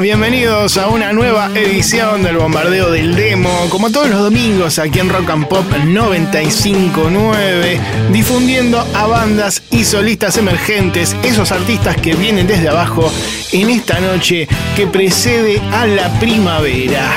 Bienvenidos a una nueva edición del Bombardeo del Demo. Como todos los domingos aquí en Rock and Pop 959, difundiendo a bandas y solistas emergentes, esos artistas que vienen desde abajo en esta noche que precede a la primavera.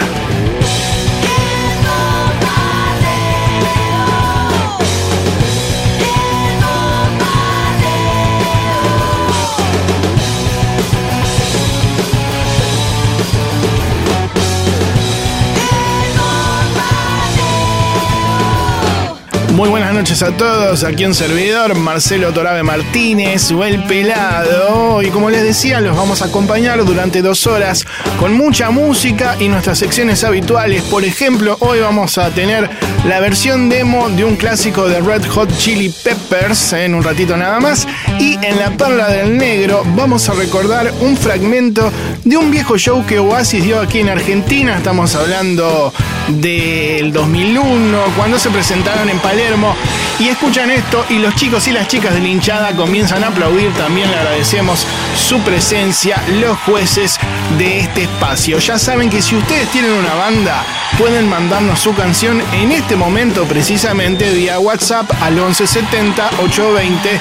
Muy buenas noches a todos, aquí un servidor, Marcelo Torabe Martínez o El Pelado. Y como les decía, los vamos a acompañar durante dos horas con mucha música y nuestras secciones habituales. Por ejemplo, hoy vamos a tener la versión demo de un clásico de Red Hot Chili Peppers en un ratito nada más. Y en La Perla del Negro vamos a recordar un fragmento de un viejo show que Oasis dio aquí en Argentina. Estamos hablando del 2001, cuando se presentaron en Palermo. Y escuchan esto y los chicos y las chicas de la hinchada comienzan a aplaudir. También le agradecemos su presencia, los jueces de este espacio. Ya saben que si ustedes tienen una banda, pueden mandarnos su canción en este momento precisamente vía WhatsApp al 1170 820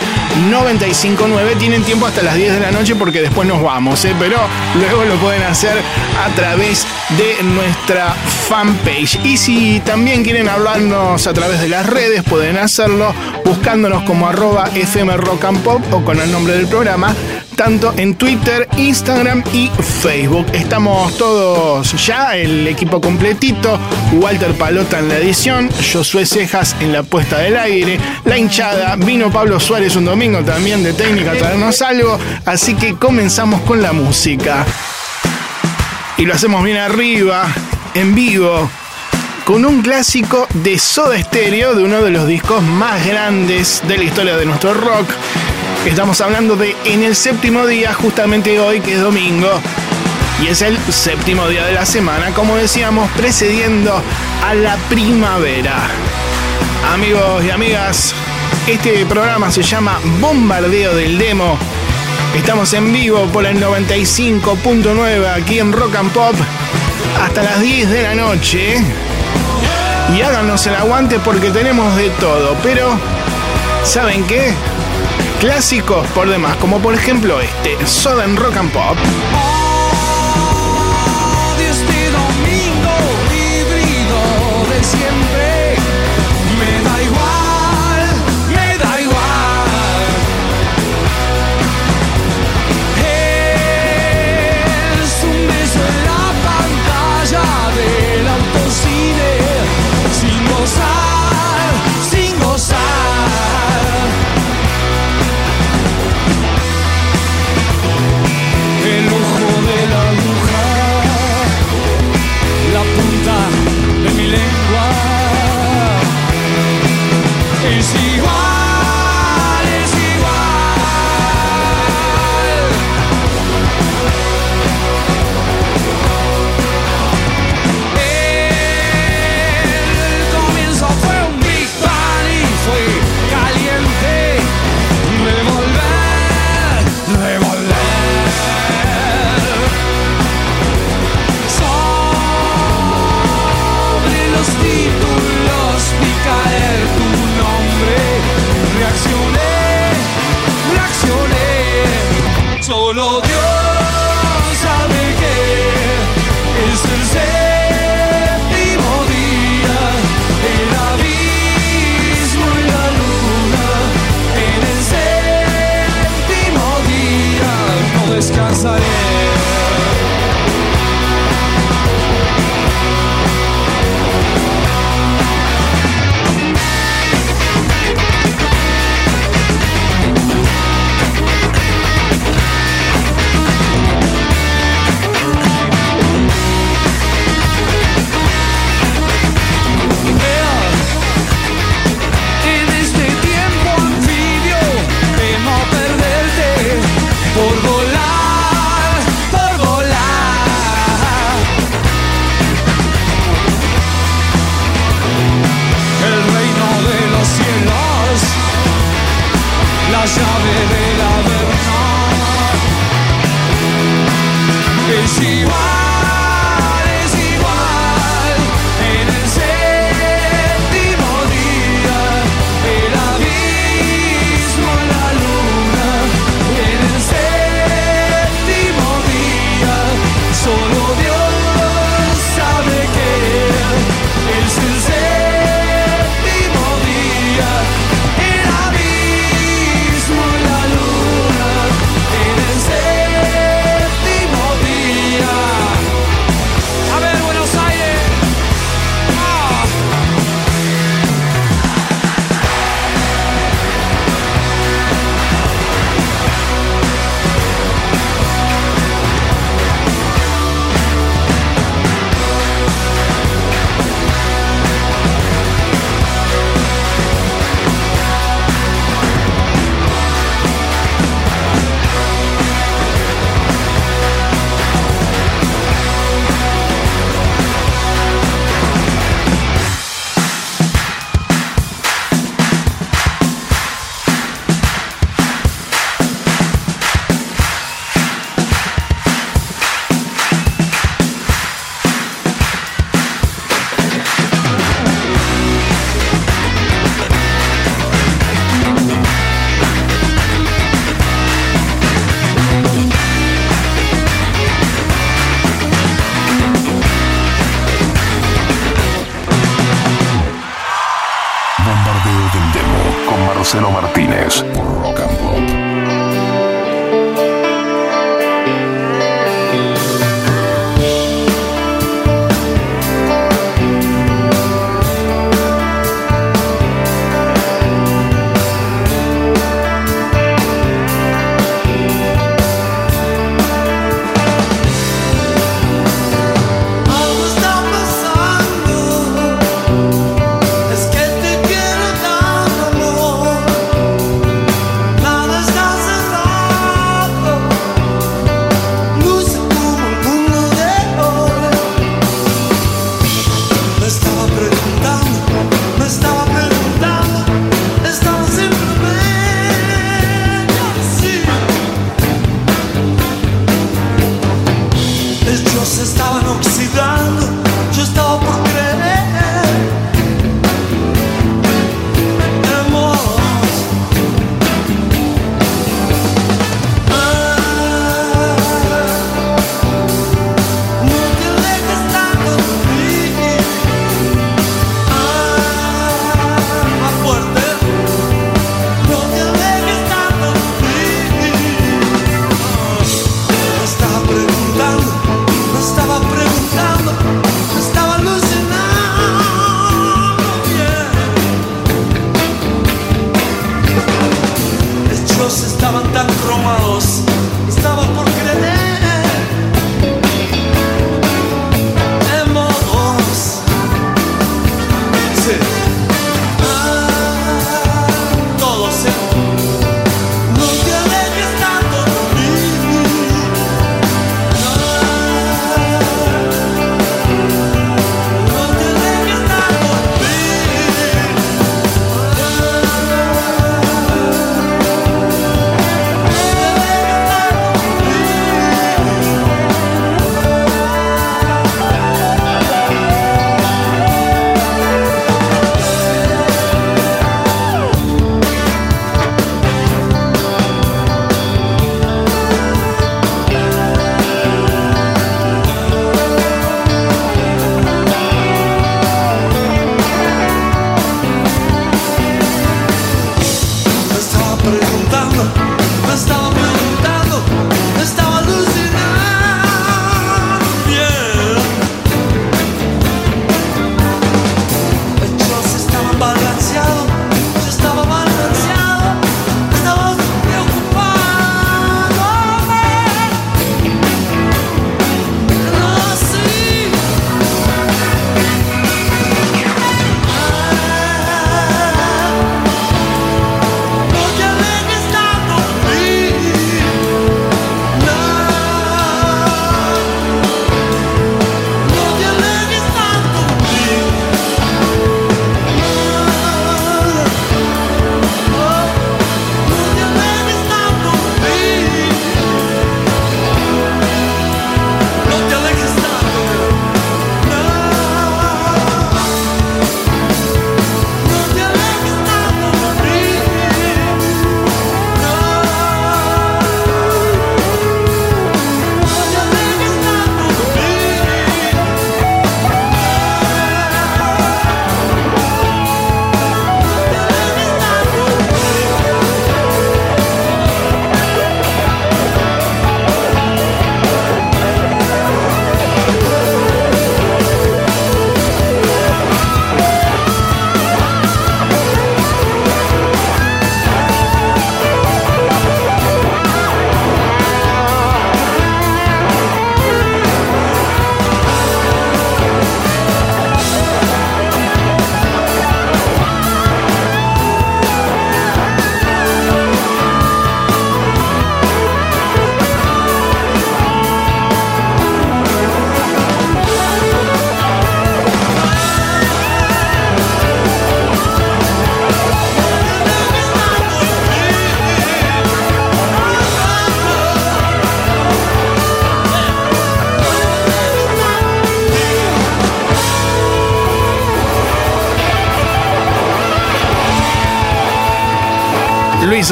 959. Tienen tiempo hasta las 10 de la noche porque después nos vamos, ¿eh? pero luego lo pueden hacer a través de nuestra fanpage. Y si también quieren hablarnos a través de las redes, pueden hacerlo buscándonos como arroba FM Rock and Pop o con el nombre del programa tanto en Twitter, Instagram y Facebook. Estamos todos ya, el equipo completito. Walter Palota en la edición, Josué Cejas en la puesta del aire, la hinchada, vino Pablo Suárez un domingo también de técnica a traernos algo. Así que comenzamos con la música. Y lo hacemos bien arriba, en vivo, con un clásico de Soda Stereo, de uno de los discos más grandes de la historia de nuestro rock. Estamos hablando de En el séptimo día, justamente hoy que es domingo. Y es el séptimo día de la semana, como decíamos, precediendo a la primavera. Amigos y amigas, este programa se llama Bombardeo del Demo. Estamos en vivo por el 95.9 aquí en Rock and Pop hasta las 10 de la noche. Y háganos el aguante porque tenemos de todo. Pero, ¿saben qué? Clásicos por demás, como por ejemplo este, Soda en Rock and Pop.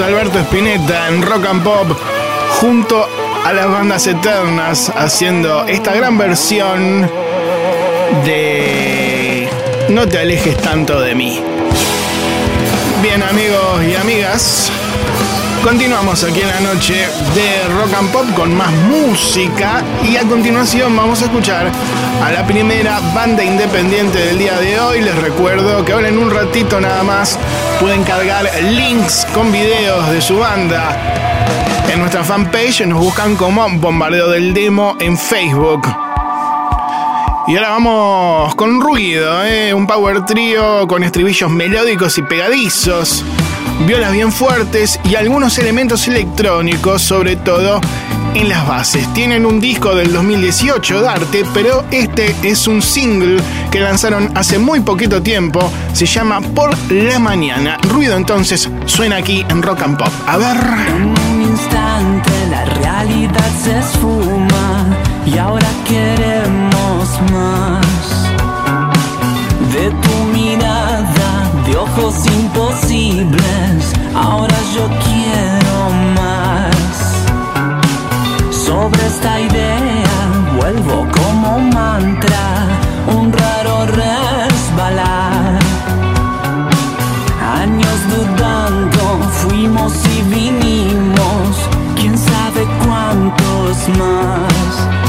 Alberto Spinetta en Rock and Pop junto a las bandas eternas haciendo esta gran versión de No te alejes tanto de mí. Bien amigos y amigas, continuamos aquí en la noche de Rock and Pop con más música y a continuación vamos a escuchar a la primera banda independiente del día de hoy. Les recuerdo que ahora en un ratito nada más pueden cargar links con videos de su banda. En nuestra fanpage nos buscan como Bombardeo del Demo en Facebook. Y ahora vamos con ruido, ¿eh? un power trio con estribillos melódicos y pegadizos, violas bien fuertes y algunos elementos electrónicos, sobre todo en las bases. Tienen un disco del 2018, Darte, pero este es un single que lanzaron hace muy poquito tiempo. Se llama Por la Mañana. Ruido entonces suena aquí en Rock and Pop. A ver. En un instante la realidad se esfuma y ahora queremos más de tu mirada, de ojos imposibles. Ahora yo quiero Sobre esta idea vuelvo como mantra, un raro resbalar. Años dudando, fuimos y vinimos, quién sabe cuántos más.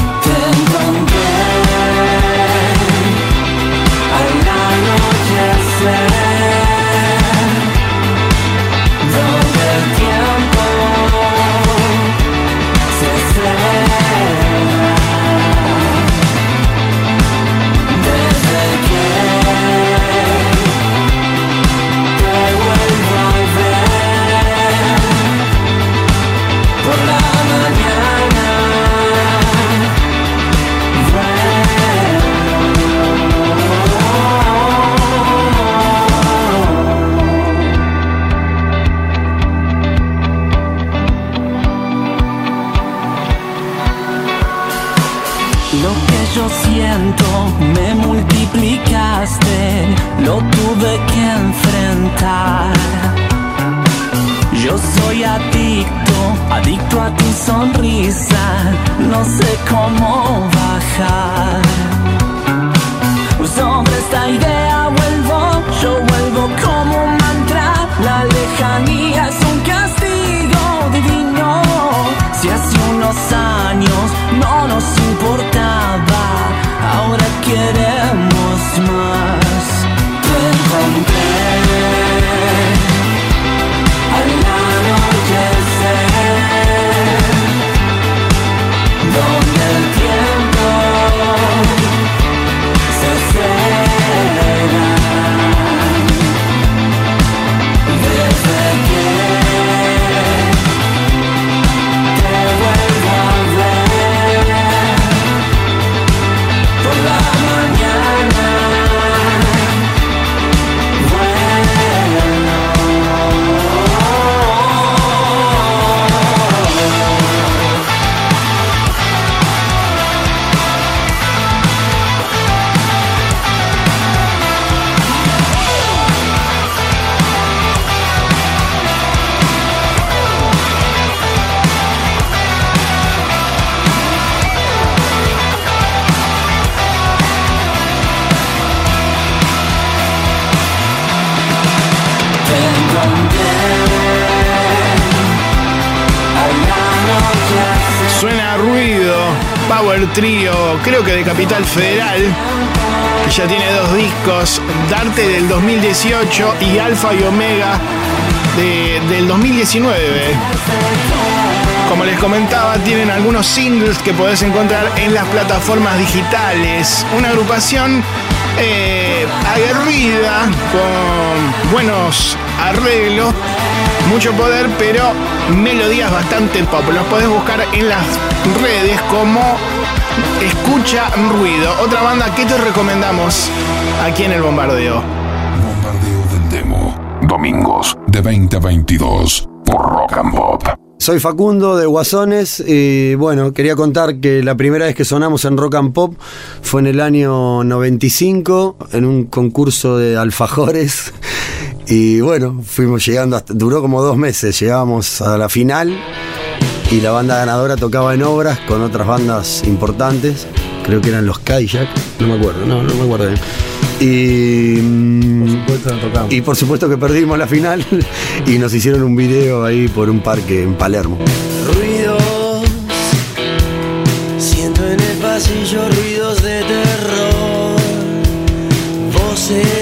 Tuve que enfrentar. Yo soy adicto, adicto a tu sonrisa, no sé cómo bajar. Power Trio, creo que de Capital Federal, que ya tiene dos discos, Darte del 2018 y Alfa y Omega de- del 2019. Como les comentaba, tienen algunos singles que podés encontrar en las plataformas digitales. Una agrupación eh, aguerrida, con buenos arreglos, mucho poder, pero melodías bastante pop. Los podés buscar en las redes como Escucha Ruido. Otra banda que te recomendamos aquí en el bombardeo. Bombardeo del Demo. Domingos de 20 a 22 por Rock and Pop. Soy Facundo de Guasones y bueno, quería contar que la primera vez que sonamos en Rock and Pop fue en el año 95 en un concurso de alfajores y bueno, fuimos llegando, hasta, duró como dos meses, llegábamos a la final y la banda ganadora tocaba en obras con otras bandas importantes, creo que eran los Kayak, no me acuerdo, no, no me acuerdo bien. Y, mm, Supuesto, no tocamos. y por supuesto que perdimos la final y nos hicieron un video ahí por un parque en Palermo. Ruidos, siento en el pasillo ruidos de terror, voces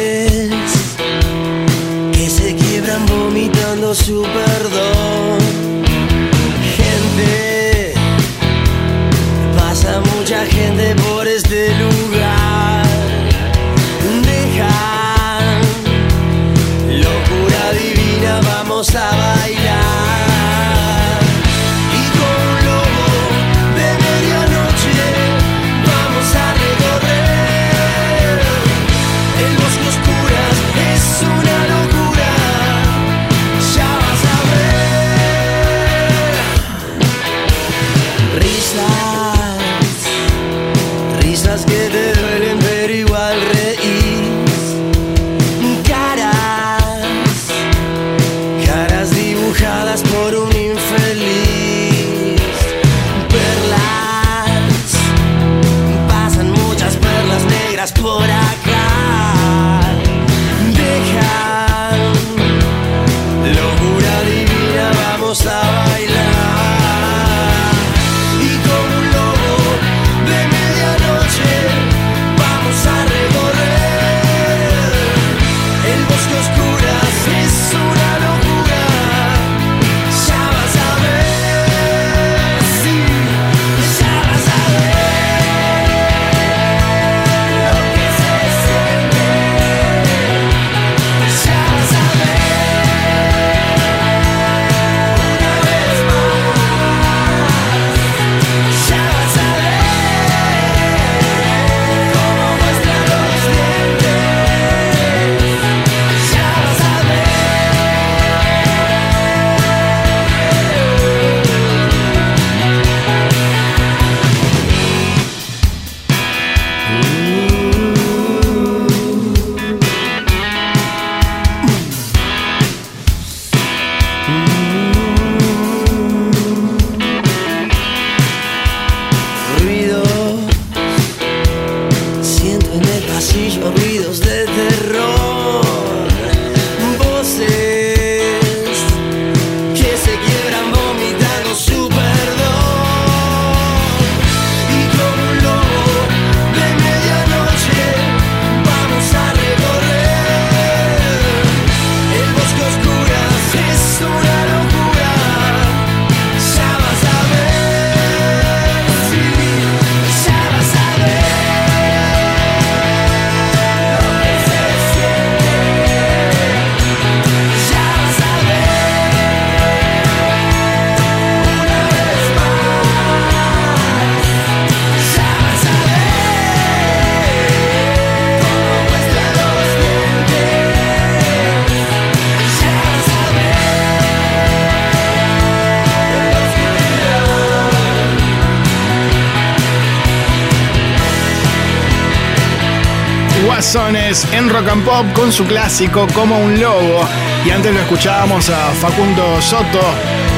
En Rock and Pop con su clásico Como un Lobo. Y antes lo escuchábamos a Facundo Soto,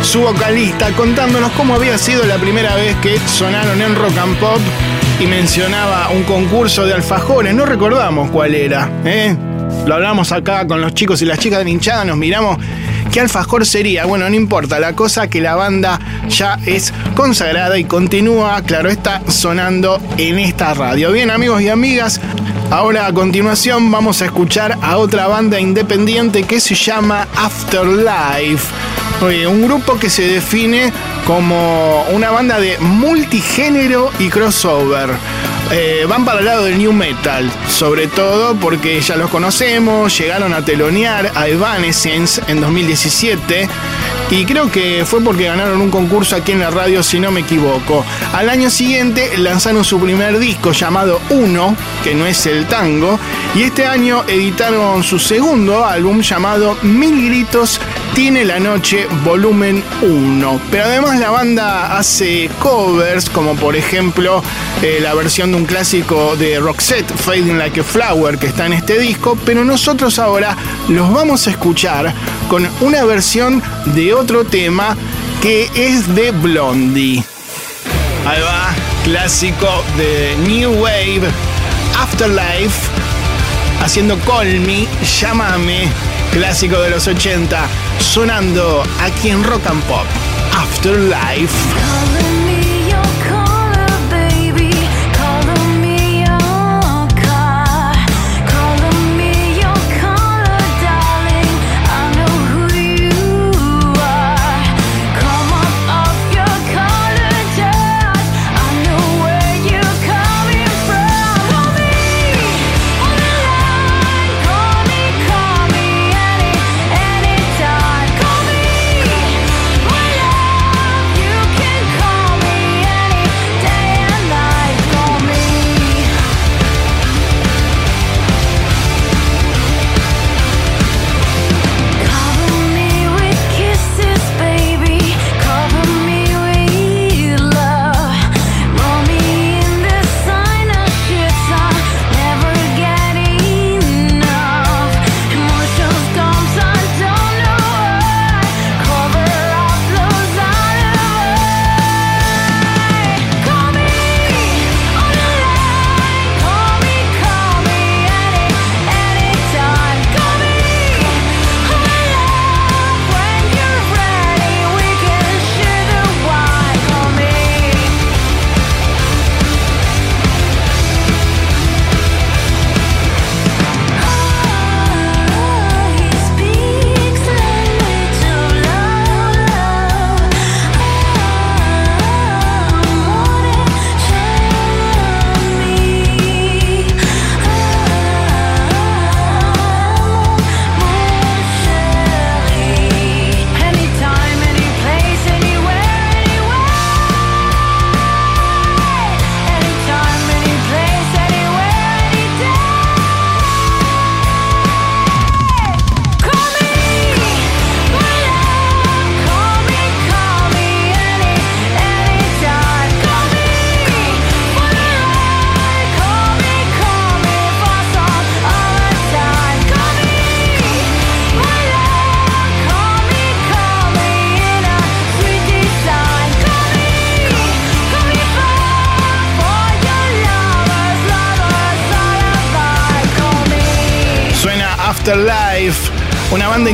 su vocalista, contándonos cómo había sido la primera vez que sonaron en Rock and Pop y mencionaba un concurso de alfajores. No recordamos cuál era, ¿eh? Lo hablamos acá con los chicos y las chicas de hinchada, nos miramos. ¿Qué alfajor sería? Bueno, no importa, la cosa que la banda ya es consagrada y continúa, claro, está sonando en esta radio. Bien, amigos y amigas, ahora a continuación vamos a escuchar a otra banda independiente que se llama Afterlife. Un grupo que se define como una banda de multigénero y crossover. Eh, van para el lado del new metal, sobre todo porque ya los conocemos, llegaron a telonear a Evanescence en 2017 y creo que fue porque ganaron un concurso aquí en la radio, si no me equivoco. Al año siguiente lanzaron su primer disco llamado Uno, que no es el tango, y este año editaron su segundo álbum llamado Mil Gritos tiene la noche volumen 1. Pero además la banda hace covers, como por ejemplo eh, la versión de un clásico de Roxette, Fading Like a Flower, que está en este disco, pero nosotros ahora los vamos a escuchar con una versión de otro tema que es de Blondie. Ahí va, clásico de New Wave, Afterlife, haciendo Call Me, Llámame, clásico de los 80 sonando aquí en Rock and Pop Afterlife.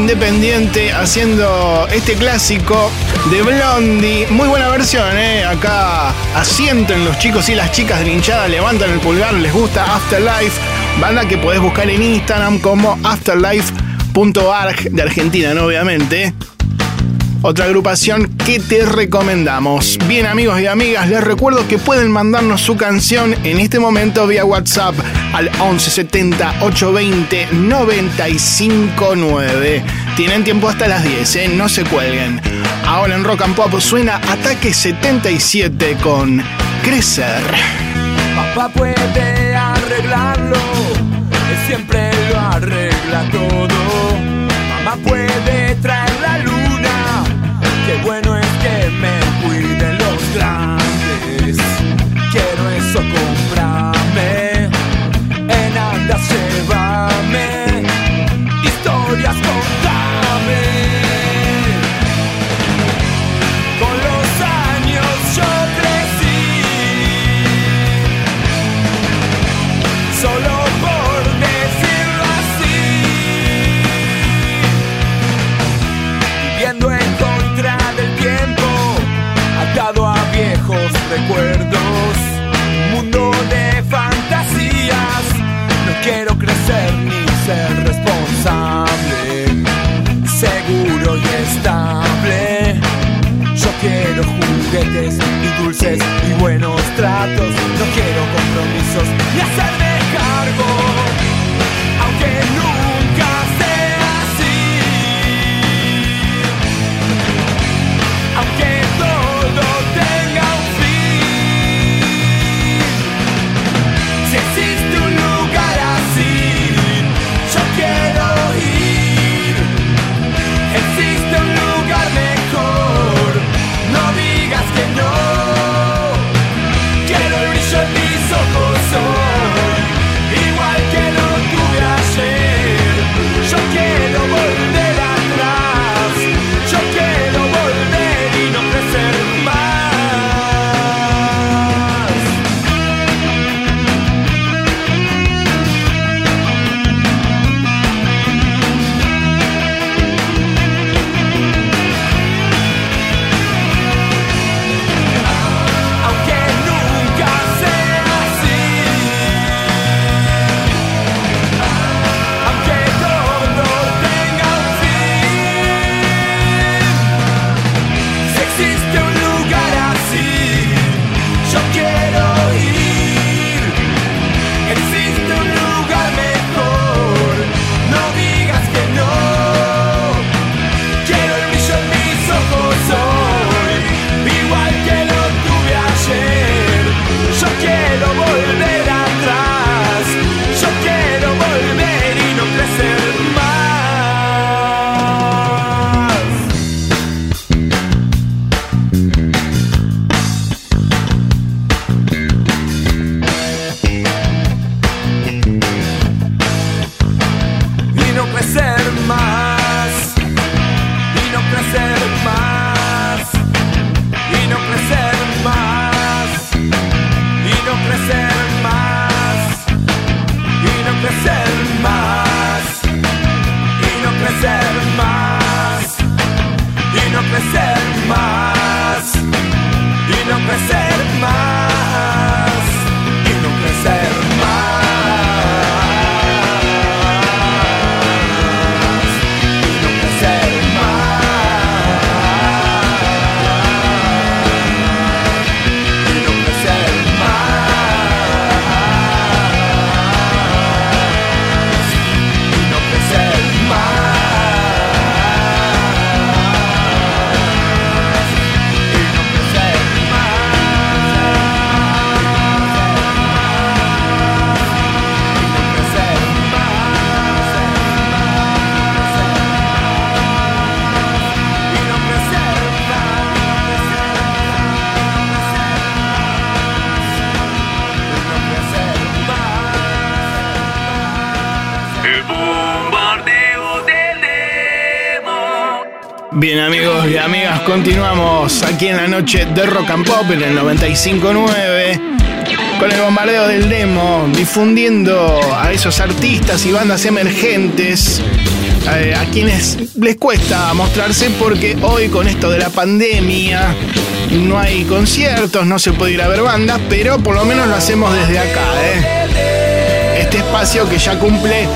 Independiente haciendo este clásico de Blondie. Muy buena versión, ¿eh? Acá asienten los chicos y las chicas de hinchada, levantan el pulgar, les gusta Afterlife. Banda que podés buscar en Instagram como afterlife.arg de Argentina, ¿no? Obviamente otra agrupación que te recomendamos. Bien amigos y amigas, les recuerdo que pueden mandarnos su canción en este momento vía WhatsApp al 1170 820 959. Tienen tiempo hasta las 10, ¿eh? no se cuelguen. Ahora en Rock and Pop suena Ataque 77 con Crecer. Papá puede arreglarlo, siempre lo arregla todo. Mamá puede y dulces y buenos tratos. No quiero compromiso amigos y amigas, continuamos aquí en la noche de Rock and Pop en el 95.9 con el bombardeo del demo, difundiendo a esos artistas y bandas emergentes eh, a quienes les cuesta mostrarse porque hoy con esto de la pandemia no hay conciertos, no se puede ir a ver bandas, pero por lo menos lo hacemos desde acá, ¿eh? Este espacio que ya cumple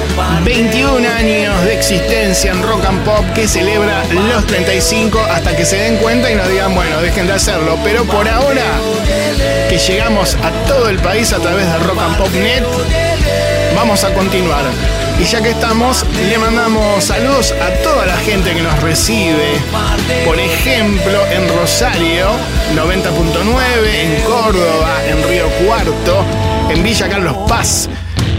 21 años de existencia en Rock and Pop, que celebra los 35 hasta que se den cuenta y nos digan, bueno, dejen de hacerlo. Pero por ahora, que llegamos a todo el país a través de Rock and Pop Net, vamos a continuar. Y ya que estamos, le mandamos saludos a toda la gente que nos recibe. Por ejemplo, en Rosario, 90.9, en Córdoba, en Río Cuarto, en Villa Carlos Paz.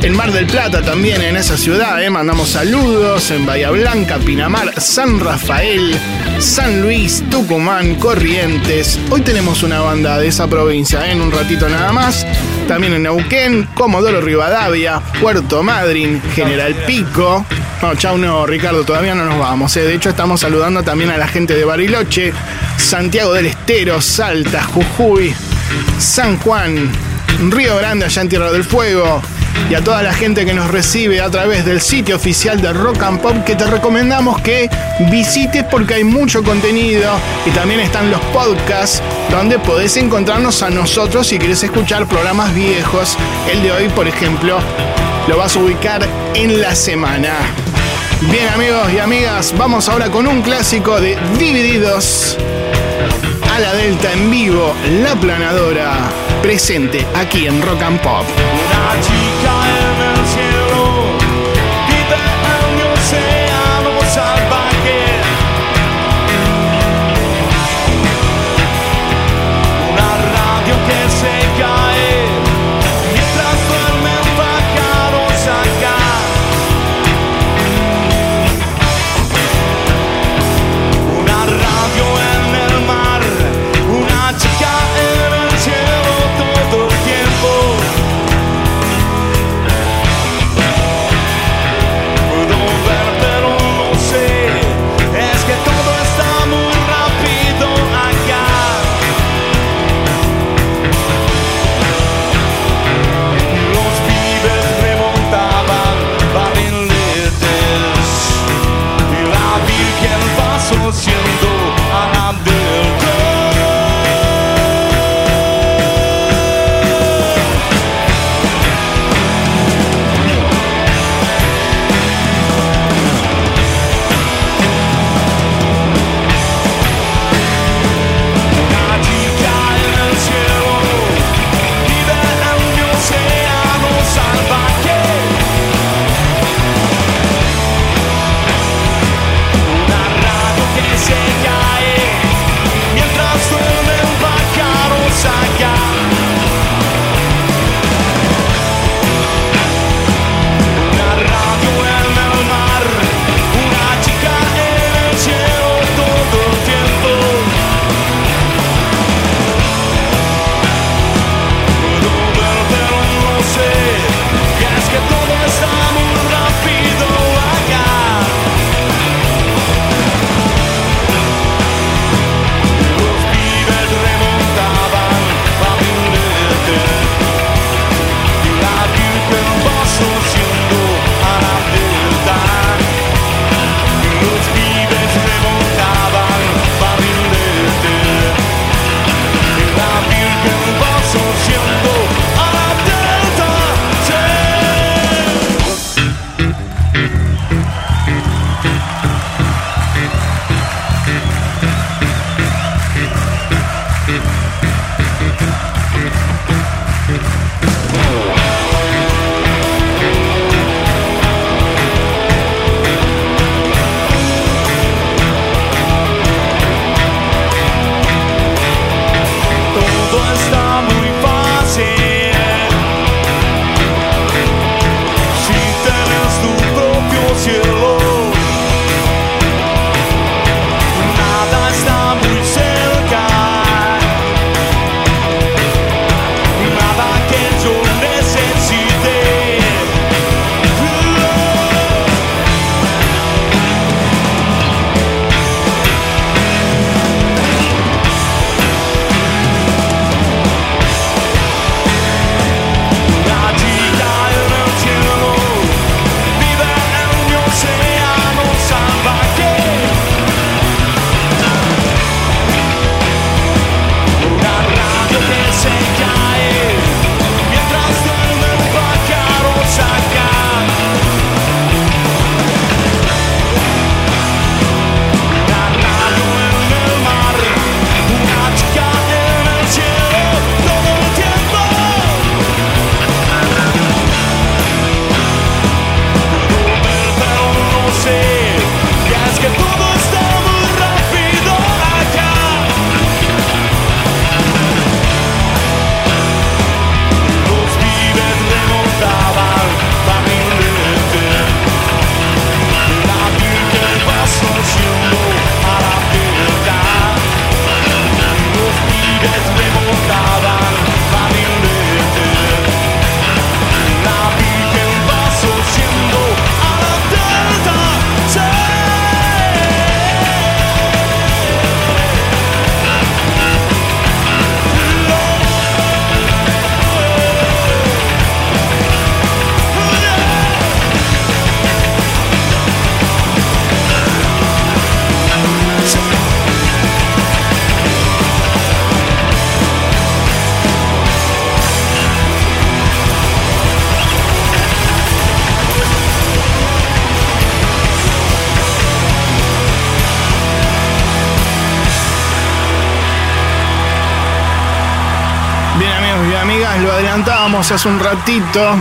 En Mar del Plata también, en esa ciudad, ¿eh? mandamos saludos en Bahía Blanca, Pinamar, San Rafael, San Luis, Tucumán, Corrientes. Hoy tenemos una banda de esa provincia, ¿eh? en un ratito nada más. También en Neuquén, Comodoro Rivadavia, Puerto Madryn, General Pico. No, chau, no, Ricardo, todavía no nos vamos. ¿eh? De hecho, estamos saludando también a la gente de Bariloche, Santiago del Estero, Salta, Jujuy, San Juan, Río Grande, allá en Tierra del Fuego y a toda la gente que nos recibe a través del sitio oficial de Rock and Pop que te recomendamos que visites porque hay mucho contenido y también están los podcasts donde podés encontrarnos a nosotros si querés escuchar programas viejos. El de hoy, por ejemplo, lo vas a ubicar en la semana. Bien amigos y amigas, vamos ahora con un clásico de Divididos a la Delta en vivo, La Planadora, presente aquí en Rock and Pop. Amigos y amigas, lo adelantábamos hace un ratito.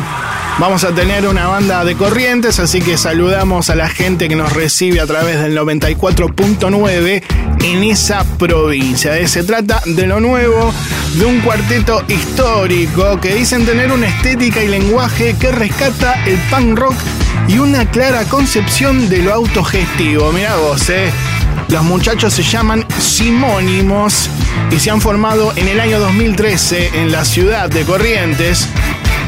Vamos a tener una banda de corrientes, así que saludamos a la gente que nos recibe a través del 94.9 en esa provincia. Se trata de lo nuevo de un cuarteto histórico que dicen tener una estética y lenguaje que rescata el punk rock y una clara concepción de lo autogestivo. Mirá vos, eh. Los muchachos se llaman Simónimos y se han formado en el año 2013 en la ciudad de Corrientes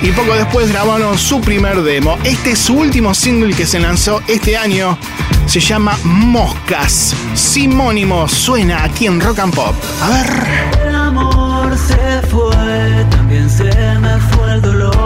y poco después grabaron su primer demo. Este es su último single que se lanzó este año. Se llama Moscas. Simónimos suena aquí en Rock and Pop. A ver. El amor se fue, también se me fue el dolor.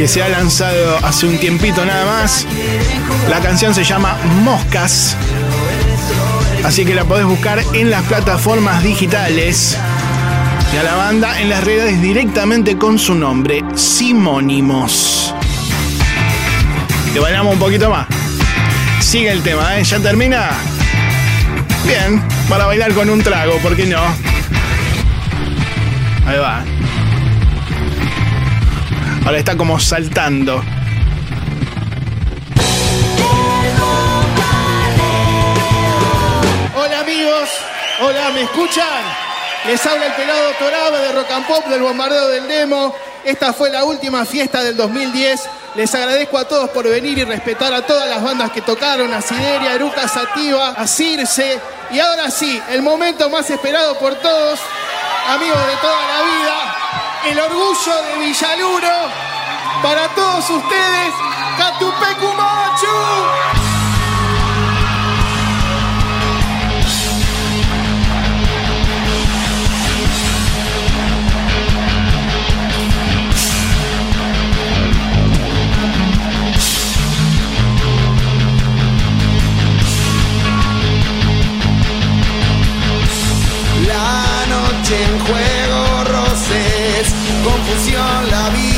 Que se ha lanzado hace un tiempito nada más. La canción se llama Moscas, así que la podés buscar en las plataformas digitales. Y a la banda en las redes directamente con su nombre, Simónimos. Te bailamos un poquito más. Sigue el tema, ¿eh? ¿Ya termina? Bien, para bailar con un trago, ¿por qué no? Ahí va. Ahora está como saltando. Hola amigos, hola, ¿me escuchan? Les habla el pelado Torabe de Rock and Pop del bombardeo del demo. Esta fue la última fiesta del 2010. Les agradezco a todos por venir y respetar a todas las bandas que tocaron, a Sideria, a Eruca Sativa, a Circe. Y ahora sí, el momento más esperado por todos, amigos de toda la vida, el orgullo de Villaluro. Para todos ustedes, Catupecumachu. La noche en juego, confusión, la vida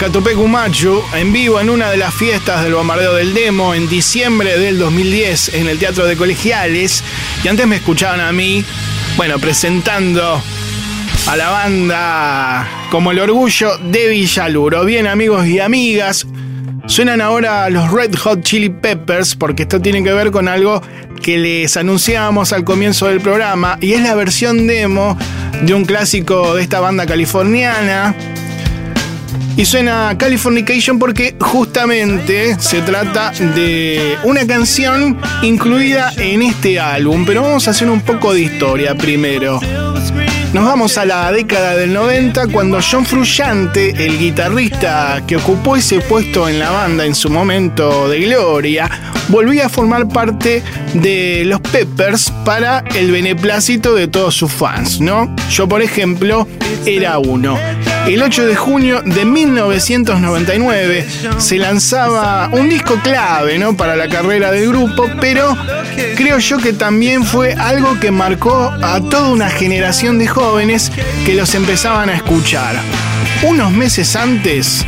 Catupecu Machu en vivo en una de las fiestas del bombardeo del demo en diciembre del 2010 en el Teatro de Colegiales. Y antes me escuchaban a mí, bueno, presentando a la banda como el orgullo de Villaluro. Bien, amigos y amigas, suenan ahora los Red Hot Chili Peppers porque esto tiene que ver con algo que les anunciábamos al comienzo del programa y es la versión demo de un clásico de esta banda californiana y suena Californication porque justamente se trata de una canción incluida en este álbum. Pero vamos a hacer un poco de historia primero. Nos vamos a la década del 90 cuando John Frusciante, el guitarrista que ocupó ese puesto en la banda en su momento de gloria, volvía a formar parte de los Peppers para el beneplácito de todos sus fans, ¿no? Yo, por ejemplo, era uno. El 8 de junio de 1999 se lanzaba un disco clave ¿no? para la carrera del grupo, pero creo yo que también fue algo que marcó a toda una generación de jóvenes que los empezaban a escuchar. Unos meses antes,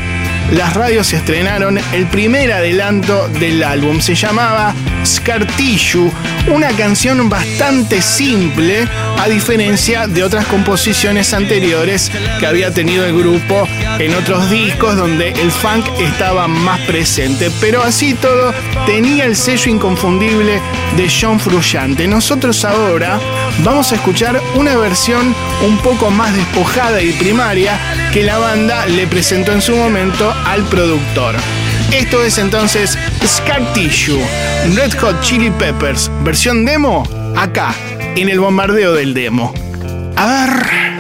las radios estrenaron el primer adelanto del álbum. Se llamaba Scar Tissue, una canción bastante simple, a diferencia de otras composiciones anteriores que había tenido el grupo en otros discos donde el funk estaba más presente. Pero así todo, tenía el sello inconfundible de John Frusciante. Nosotros ahora vamos a escuchar una versión un poco más despojada y primaria que la banda le presentó en su momento al productor. Esto es entonces Scar Tissue, Red Hot Chili Peppers, versión demo, acá, en el bombardeo del demo. A ver.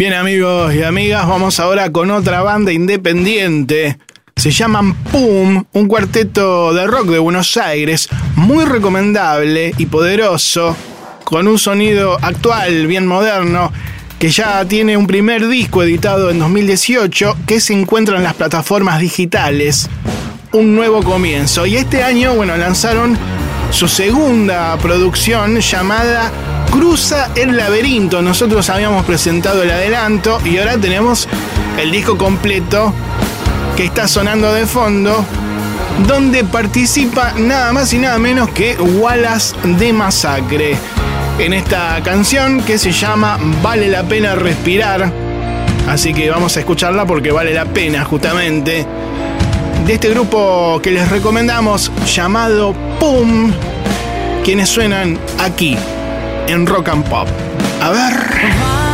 Bien amigos y amigas, vamos ahora con otra banda independiente. Se llaman Pum, un cuarteto de rock de Buenos Aires, muy recomendable y poderoso, con un sonido actual, bien moderno, que ya tiene un primer disco editado en 2018 que se encuentra en las plataformas digitales. Un nuevo comienzo. Y este año, bueno, lanzaron su segunda producción llamada Cruza el laberinto. Nosotros habíamos presentado el adelanto y ahora tenemos el disco completo que está sonando de fondo, donde participa nada más y nada menos que Wallace de Masacre. En esta canción que se llama Vale la pena respirar. Así que vamos a escucharla porque vale la pena justamente. De este grupo que les recomendamos llamado PUM, quienes suenan aquí en Rock and Pop. A ver.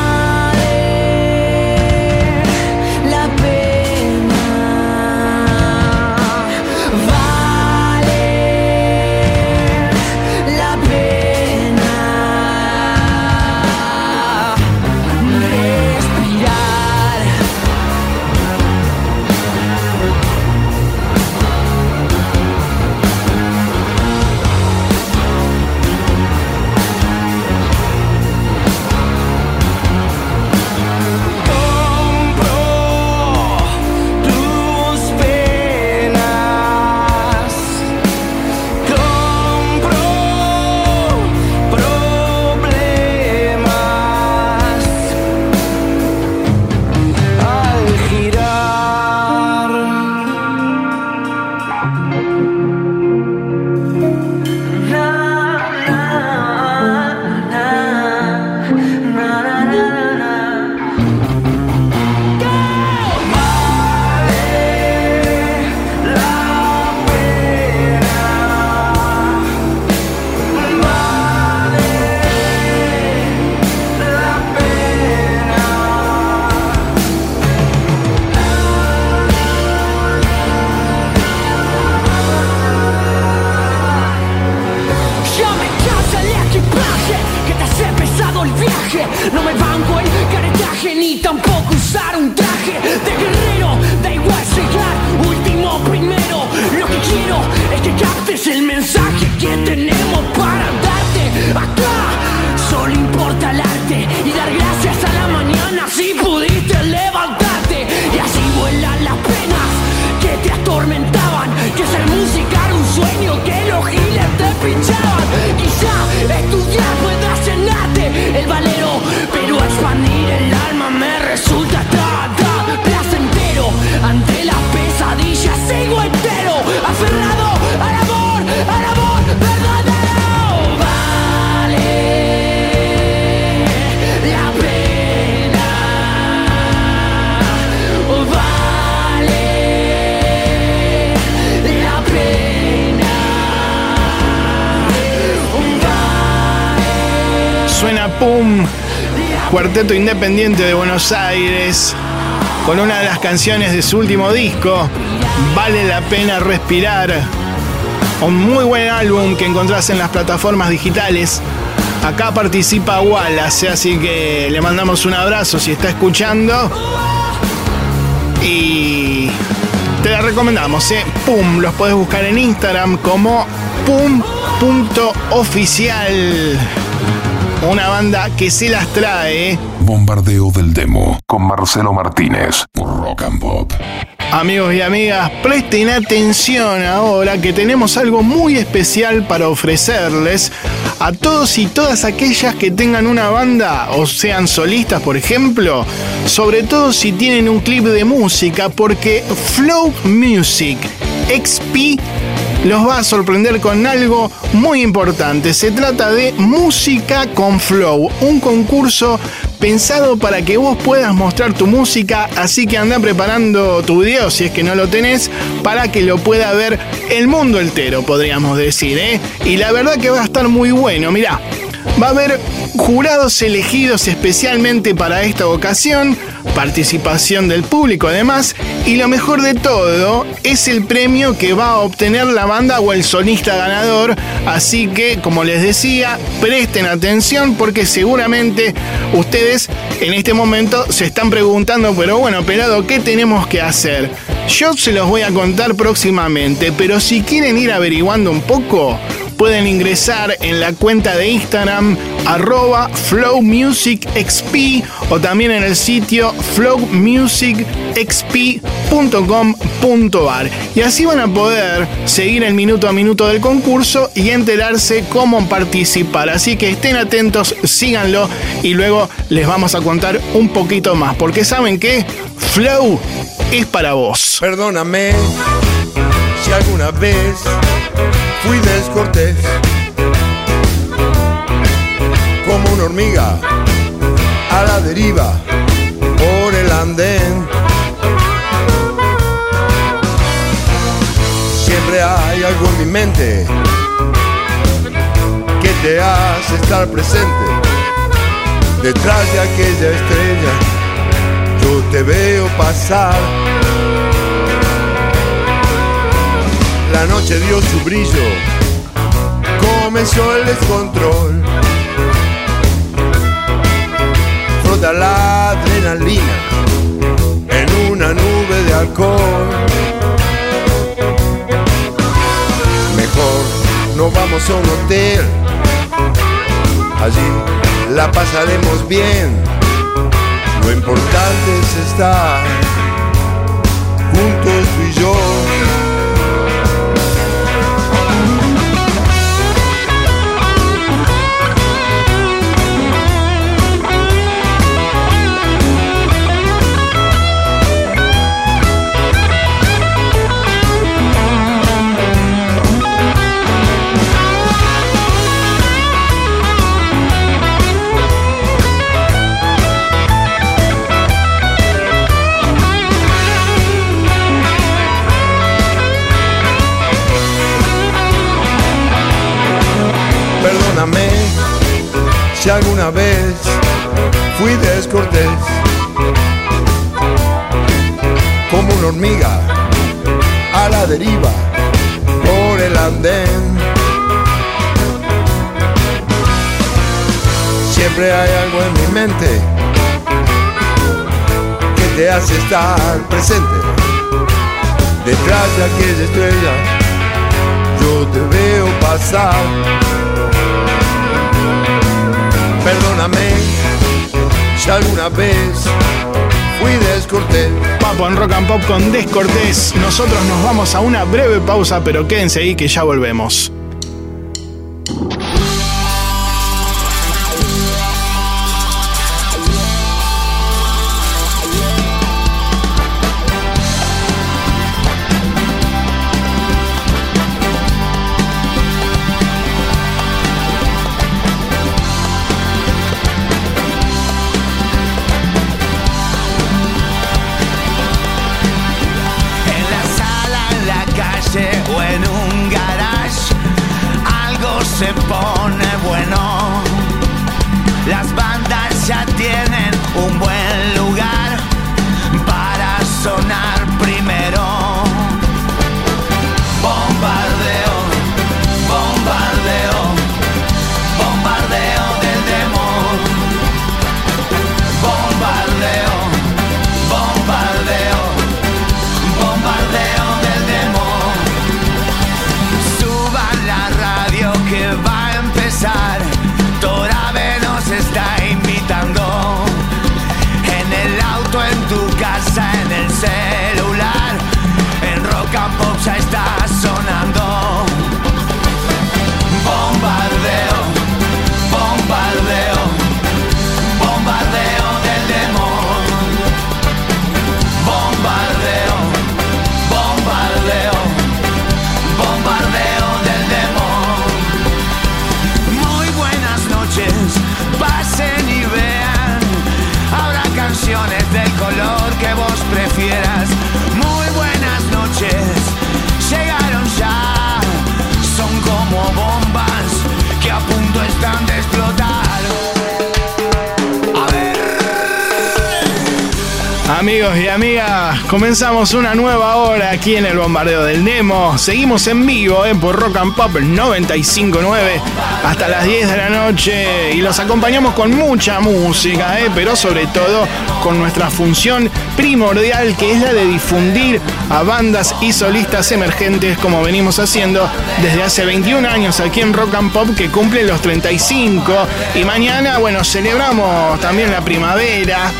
Cuarteto independiente de Buenos Aires, con una de las canciones de su último disco, Vale la pena respirar. Un muy buen álbum que encontrás en las plataformas digitales. Acá participa Wallace, así que le mandamos un abrazo si está escuchando. Y te la recomendamos, ¿eh? Pum, los podés buscar en Instagram como pum.oficial. Una banda que se las trae. Bombardeo del demo con Marcelo Martínez por Rock and Pop. Amigos y amigas, presten atención ahora que tenemos algo muy especial para ofrecerles a todos y todas aquellas que tengan una banda o sean solistas, por ejemplo, sobre todo si tienen un clip de música, porque Flow Music XP los va a sorprender con algo muy importante. Se trata de Música con Flow, un concurso pensado para que vos puedas mostrar tu música, así que anda preparando tu video si es que no lo tenés, para que lo pueda ver el mundo entero, podríamos decir, ¿eh? Y la verdad que va a estar muy bueno, mirá. Va a haber jurados elegidos especialmente para esta ocasión, participación del público además, y lo mejor de todo es el premio que va a obtener la banda o el solista ganador, así que como les decía, presten atención porque seguramente ustedes en este momento se están preguntando, pero bueno, pelado, ¿qué tenemos que hacer? Yo se los voy a contar próximamente, pero si quieren ir averiguando un poco, pueden ingresar en la cuenta de Instagram arroba flowmusicxp o también en el sitio flowmusicxp.com.ar y así van a poder seguir el minuto a minuto del concurso y enterarse cómo participar. Así que estén atentos, síganlo y luego les vamos a contar un poquito más porque saben que Flow es para vos. Perdóname si alguna vez fui descortés como una hormiga a la deriva por el andén. Siempre hay algo en mi mente que te hace estar presente detrás de aquella estrella. Yo te veo pasar. La noche dio su brillo, comenzó el descontrol. Frota la adrenalina en una nube de alcohol. Mejor no vamos a un hotel, allí la pasaremos bien. Lo importante es estar juntos si alguna vez fui descortés como una hormiga a la deriva por el andén. siempre hay algo en mi mente que te hace estar presente. Detrás de aquella estrella, yo te veo pasar. Si alguna vez fui descortés. Papo en Rock and Pop con Descortés. Nosotros nos vamos a una breve pausa, pero quédense ahí que ya volvemos. Una nueva hora aquí en el bombardeo del Nemo. Seguimos en vivo eh, por Rock and Pop 959 hasta las 10 de la noche. Y los acompañamos con mucha música, eh, pero sobre todo con nuestra función primordial que es la de difundir a bandas y solistas emergentes como venimos haciendo desde hace 21 años aquí en Rock and Pop que cumplen los 35 y mañana, bueno, celebramos también la primavera,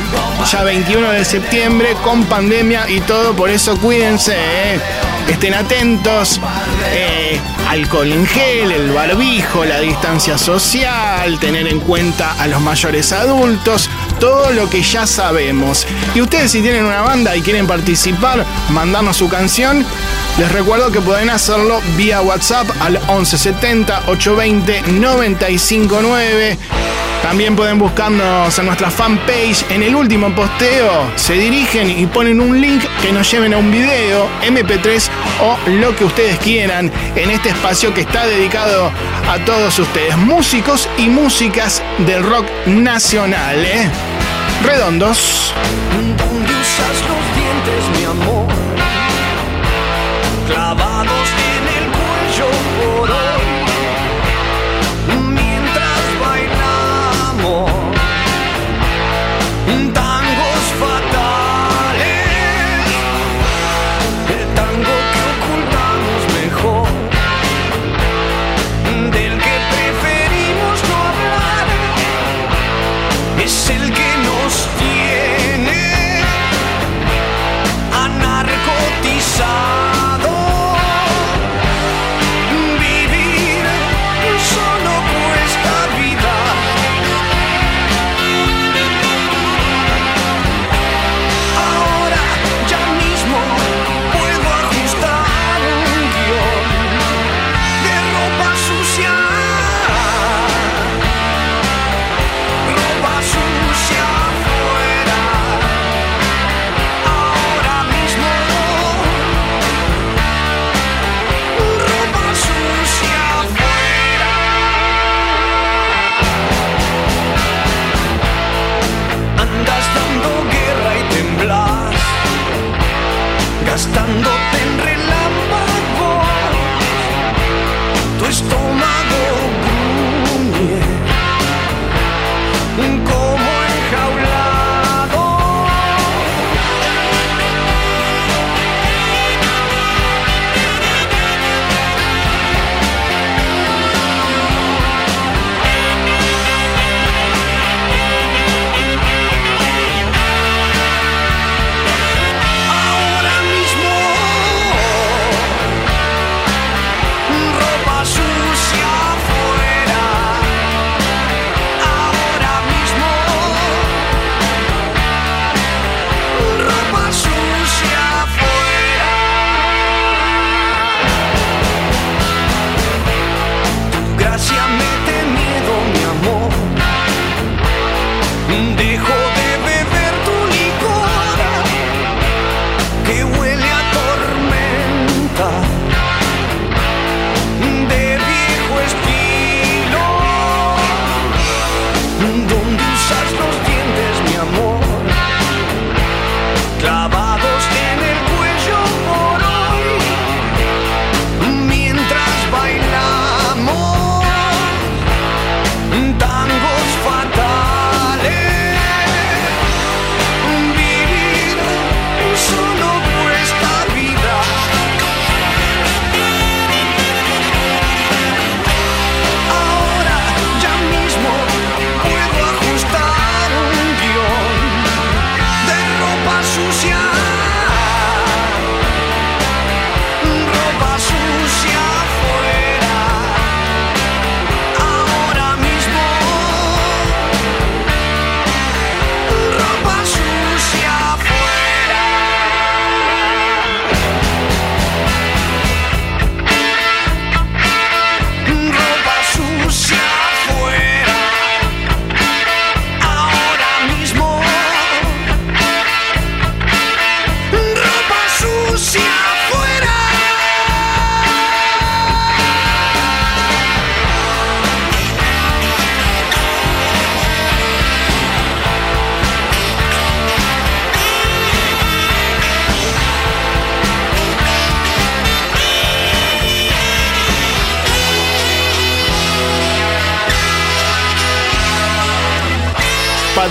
ya 21 de septiembre con pandemia y todo, por eso cuídense, eh. estén atentos, eh, alcohol en gel, el barbijo, la distancia social, tener en cuenta a los mayores adultos, todo lo que ya sabemos. Y ustedes si tienen una banda y quieren participar, mandarnos su canción, les recuerdo que pueden hacerlo vía WhatsApp al 1170 820 959. También pueden buscarnos en nuestra fanpage. En el último posteo se dirigen y ponen un link que nos lleven a un video, MP3 o lo que ustedes quieran en este espacio que está dedicado a todos ustedes, músicos y músicas del rock nacional. ¿eh? Redondos.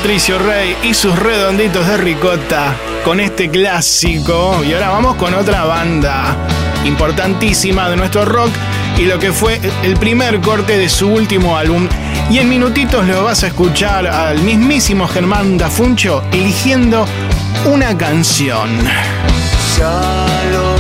Patricio Rey y sus redonditos de ricota con este clásico. Y ahora vamos con otra banda importantísima de nuestro rock y lo que fue el primer corte de su último álbum. Y en minutitos lo vas a escuchar al mismísimo Germán Dafuncho eligiendo una canción. Ya lo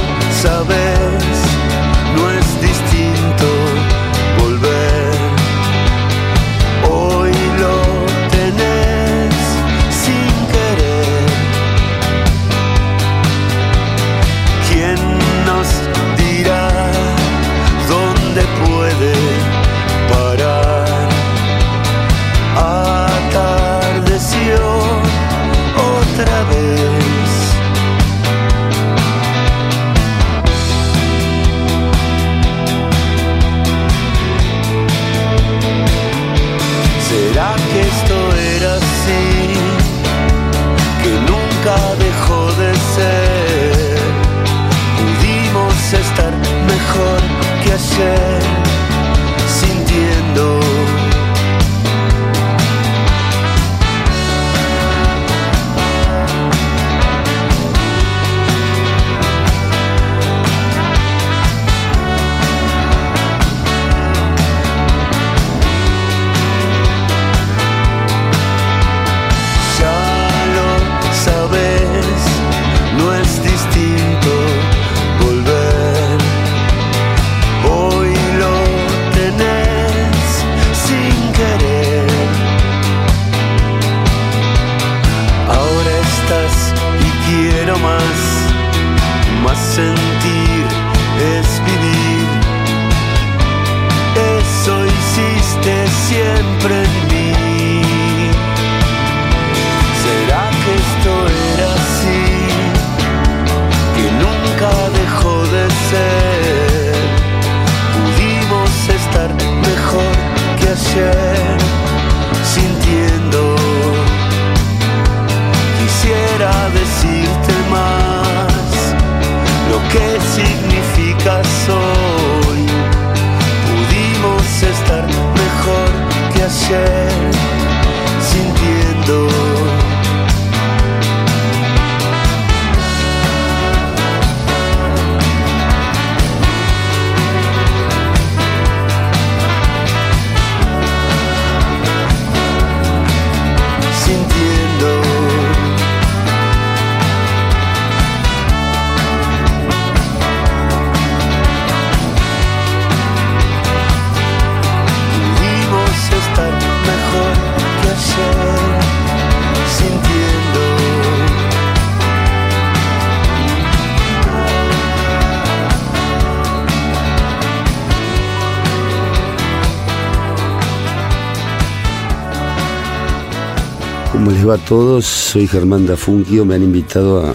a todos? Soy Germán Dafunquio. Me han invitado a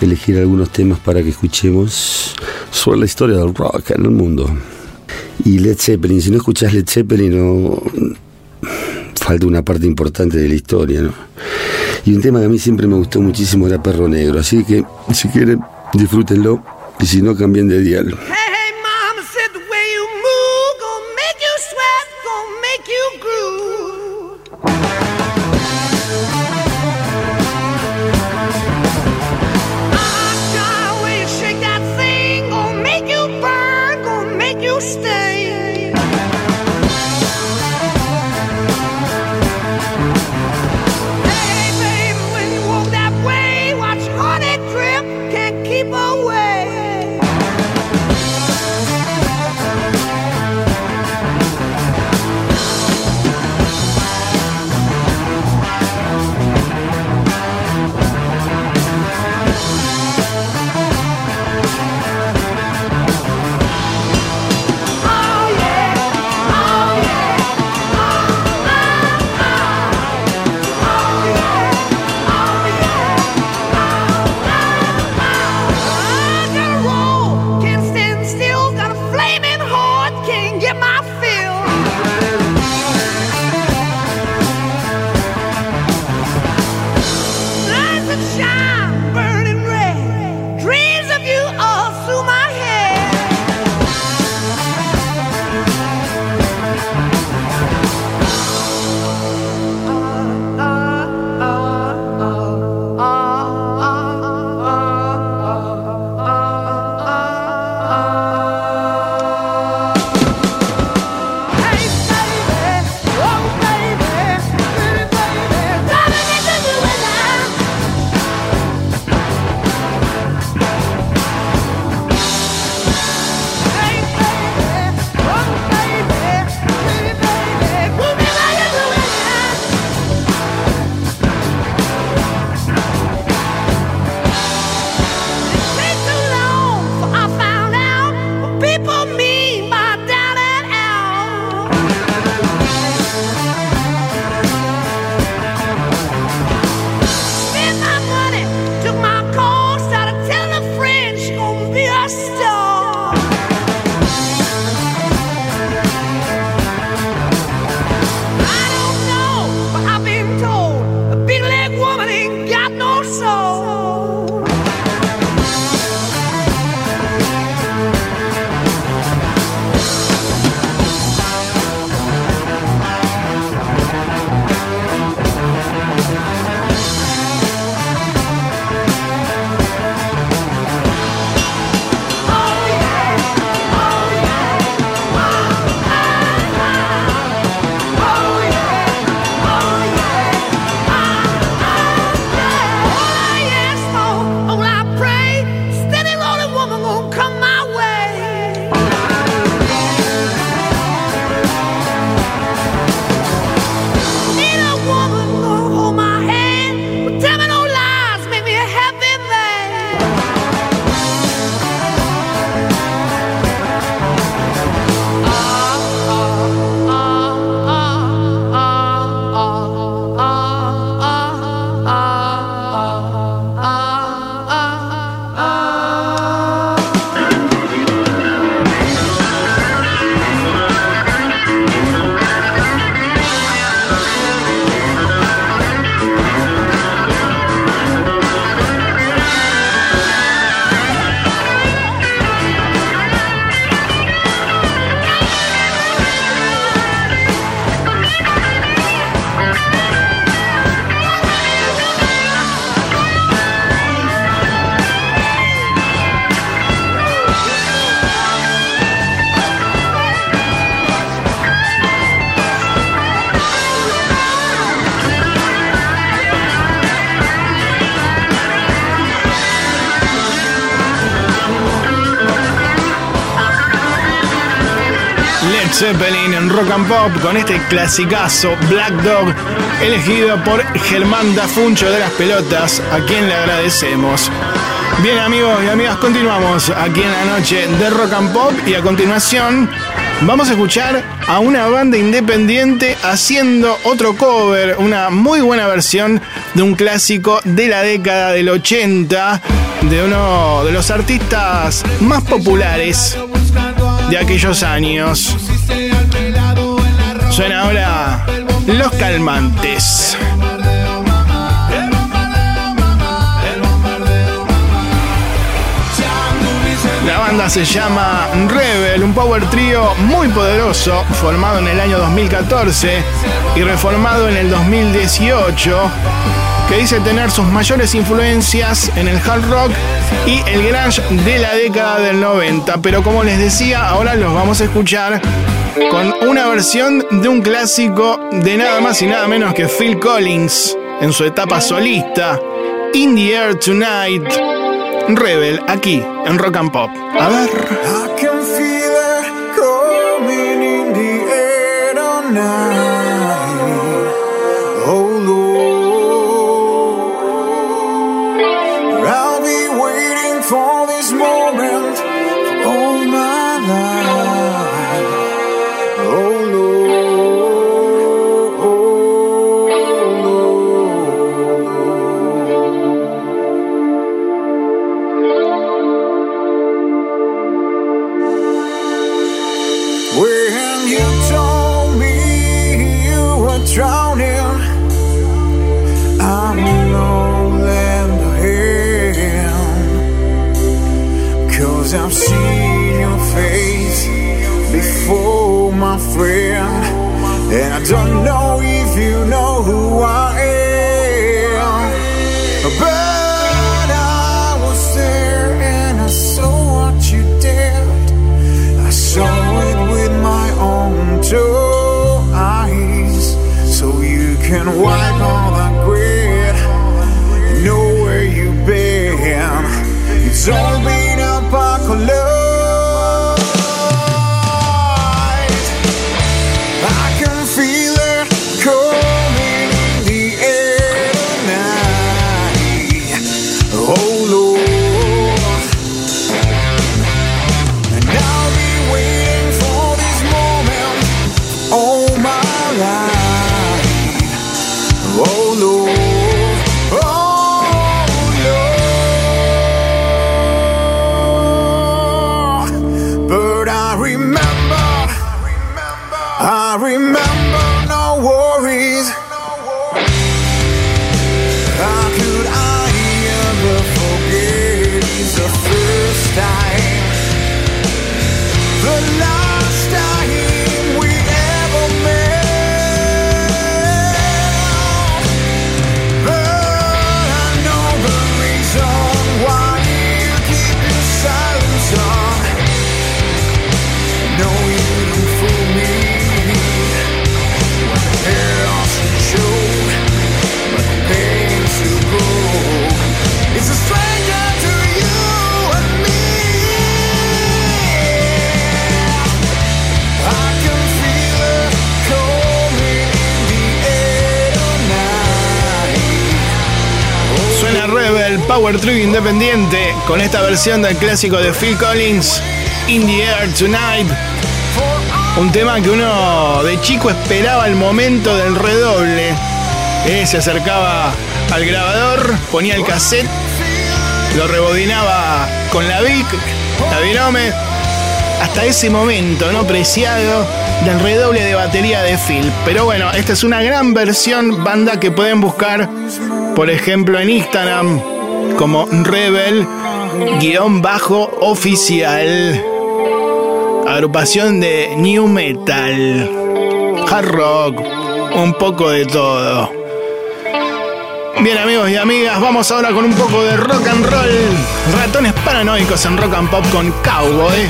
elegir algunos temas para que escuchemos sobre la historia del rock en el mundo. Y Led Zeppelin, si no escuchás Led Zeppelin, no, falta una parte importante de la historia, ¿no? Y un tema que a mí siempre me gustó muchísimo era Perro Negro. Así que, si quieren, disfrútenlo. Y si no, cambien de dial. Zeppelin en Rock and Pop con este clasicazo Black Dog elegido por Germán Dafuncho de las Pelotas, a quien le agradecemos. Bien amigos y amigas, continuamos aquí en la noche de Rock and Pop y a continuación vamos a escuchar a una banda independiente haciendo otro cover, una muy buena versión de un clásico de la década del 80 de uno de los artistas más populares de aquellos años. Suena ahora Los Calmantes. La banda se llama Rebel, un power trio muy poderoso, formado en el año 2014 y reformado en el 2018, que dice tener sus mayores influencias en el hard rock y el grunge de la década del 90. Pero como les decía, ahora los vamos a escuchar con una versión de un clásico de nada más y nada menos que Phil Collins en su etapa solista, In the Air Tonight. Rebel aquí en Rock and Pop. A ver. I'll be waiting for this moment for my life. Independiente, con esta versión del clásico de Phil Collins, In the Air Tonight. Un tema que uno de chico esperaba el momento del redoble. Eh, se acercaba al grabador, ponía el cassette, lo rebobinaba con la Vic, la Vinome, hasta ese momento no preciado del redoble de batería de Phil. Pero bueno, esta es una gran versión, banda que pueden buscar, por ejemplo, en Instagram como Rebel guion bajo oficial. Agrupación de New Metal, Hard Rock, un poco de todo. Bien amigos y amigas, vamos ahora con un poco de rock and roll. Ratones paranoicos en rock and pop con Cowboy.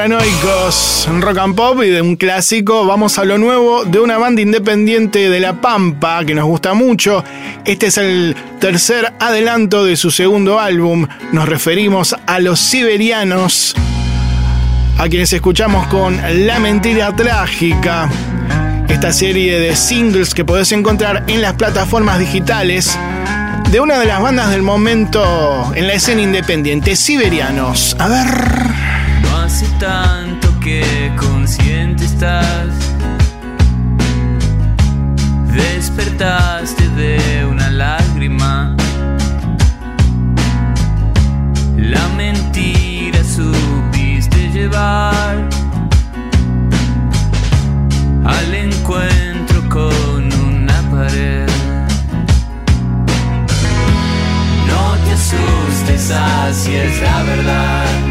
Paranoicos, rock and pop y de un clásico, vamos a lo nuevo de una banda independiente de La Pampa que nos gusta mucho. Este es el tercer adelanto de su segundo álbum. Nos referimos a los siberianos, a quienes escuchamos con La Mentira Trágica. Esta serie de singles que podés encontrar en las plataformas digitales de una de las bandas del momento en la escena independiente, Siberianos. A ver. Tanto que consciente estás. Despertaste de una lágrima. La mentira supiste llevar al encuentro con una pared. No te asustes, así es la verdad.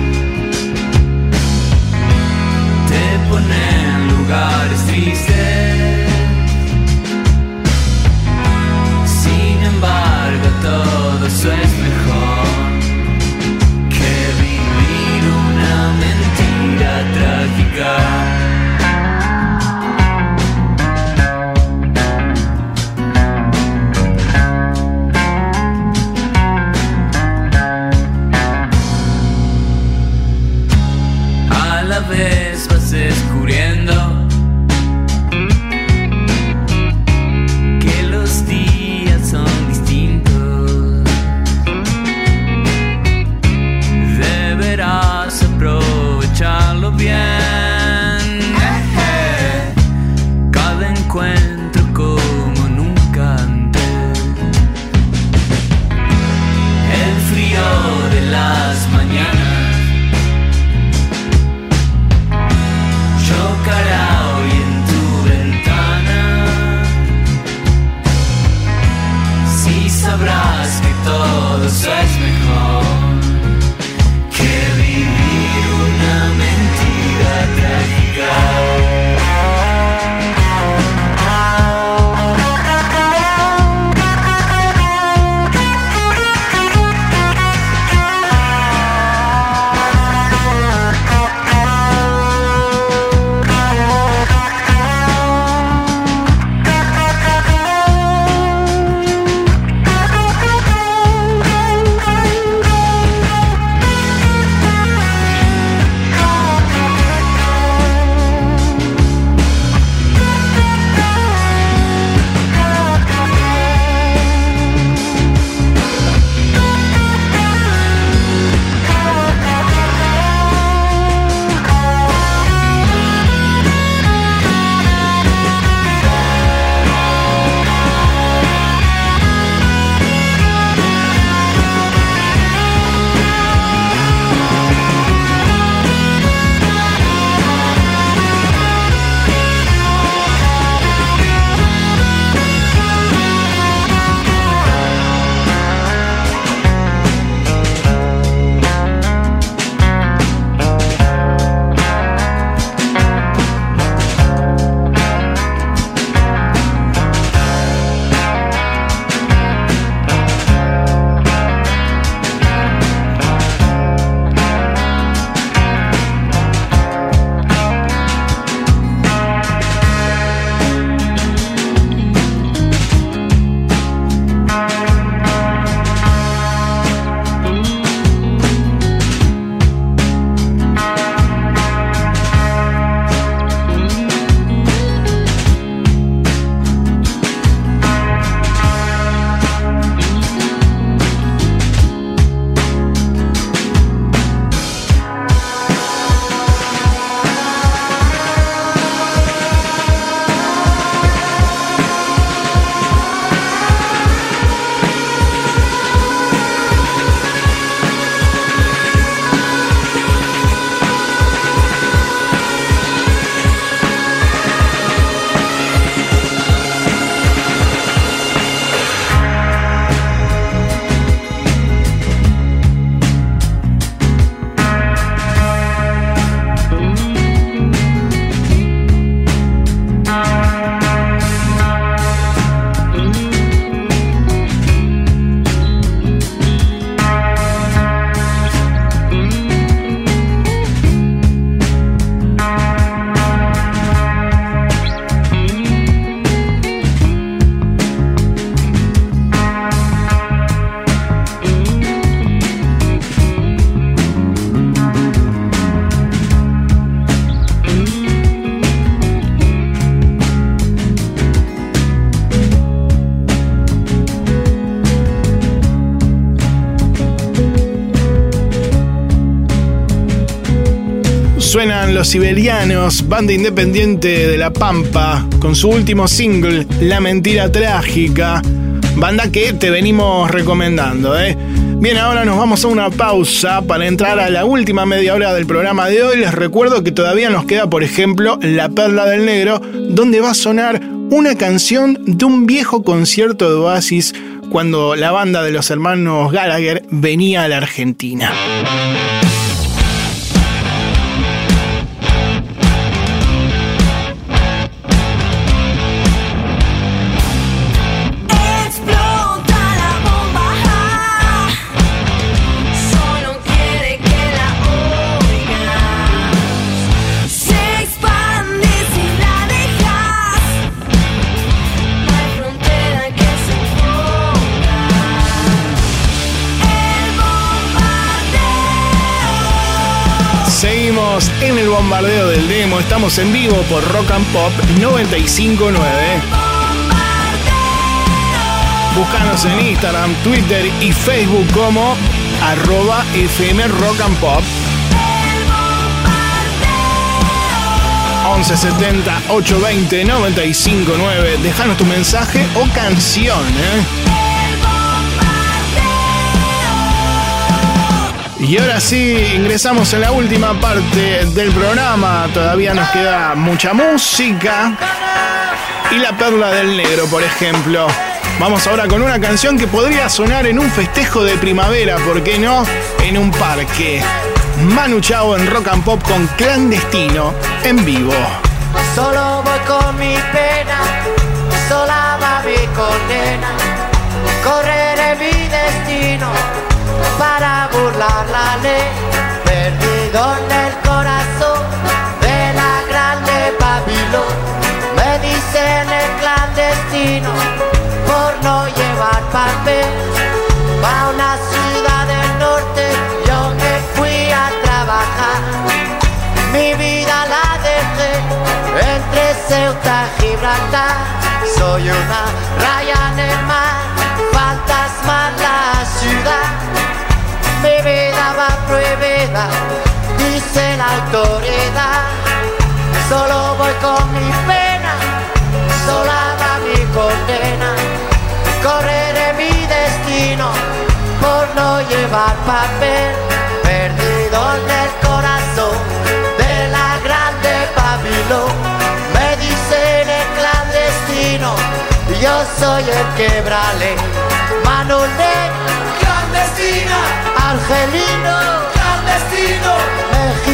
Te pone en lugares tristes. Los sibelianos, banda independiente de La Pampa, con su último single, La Mentira Trágica, banda que te venimos recomendando, ¿eh? Bien, ahora nos vamos a una pausa para entrar a la última media hora del programa de hoy. Les recuerdo que todavía nos queda, por ejemplo, La Perla del Negro, donde va a sonar una canción de un viejo concierto de Oasis cuando la banda de los hermanos Gallagher venía a la Argentina. Bombardeo del demo, estamos en vivo por Rock and Pop 959. Búscanos en Instagram, Twitter y Facebook como arroba FM Rock and Pop. 1170 820 959. Déjanos tu mensaje o canción, ¿eh? Y ahora sí, ingresamos en la última parte del programa. Todavía nos queda mucha música. Y la perla del negro, por ejemplo. Vamos ahora con una canción que podría sonar en un festejo de primavera, ¿por qué no? En un parque. Manu Chao en Rock and Pop con Clandestino en vivo. Solo voy con mi pena, sola va mi condena. Correré mi destino para burlar la ley. Perdido en el corazón de la grande Babilón. Me dicen el clandestino por no llevar papel. Va a una ciudad del norte, yo me fui a trabajar. Mi vida la dejé entre Ceuta y Gibraltar. Soy una dice la autoridad. Solo voy con mi pena, sola va mi condena. Correré mi destino por no llevar papel, perdido en el corazón de la grande Babilón. Me dicen el clandestino, yo soy el quebrale. Manolé, clandestina. Argelino, clandestino.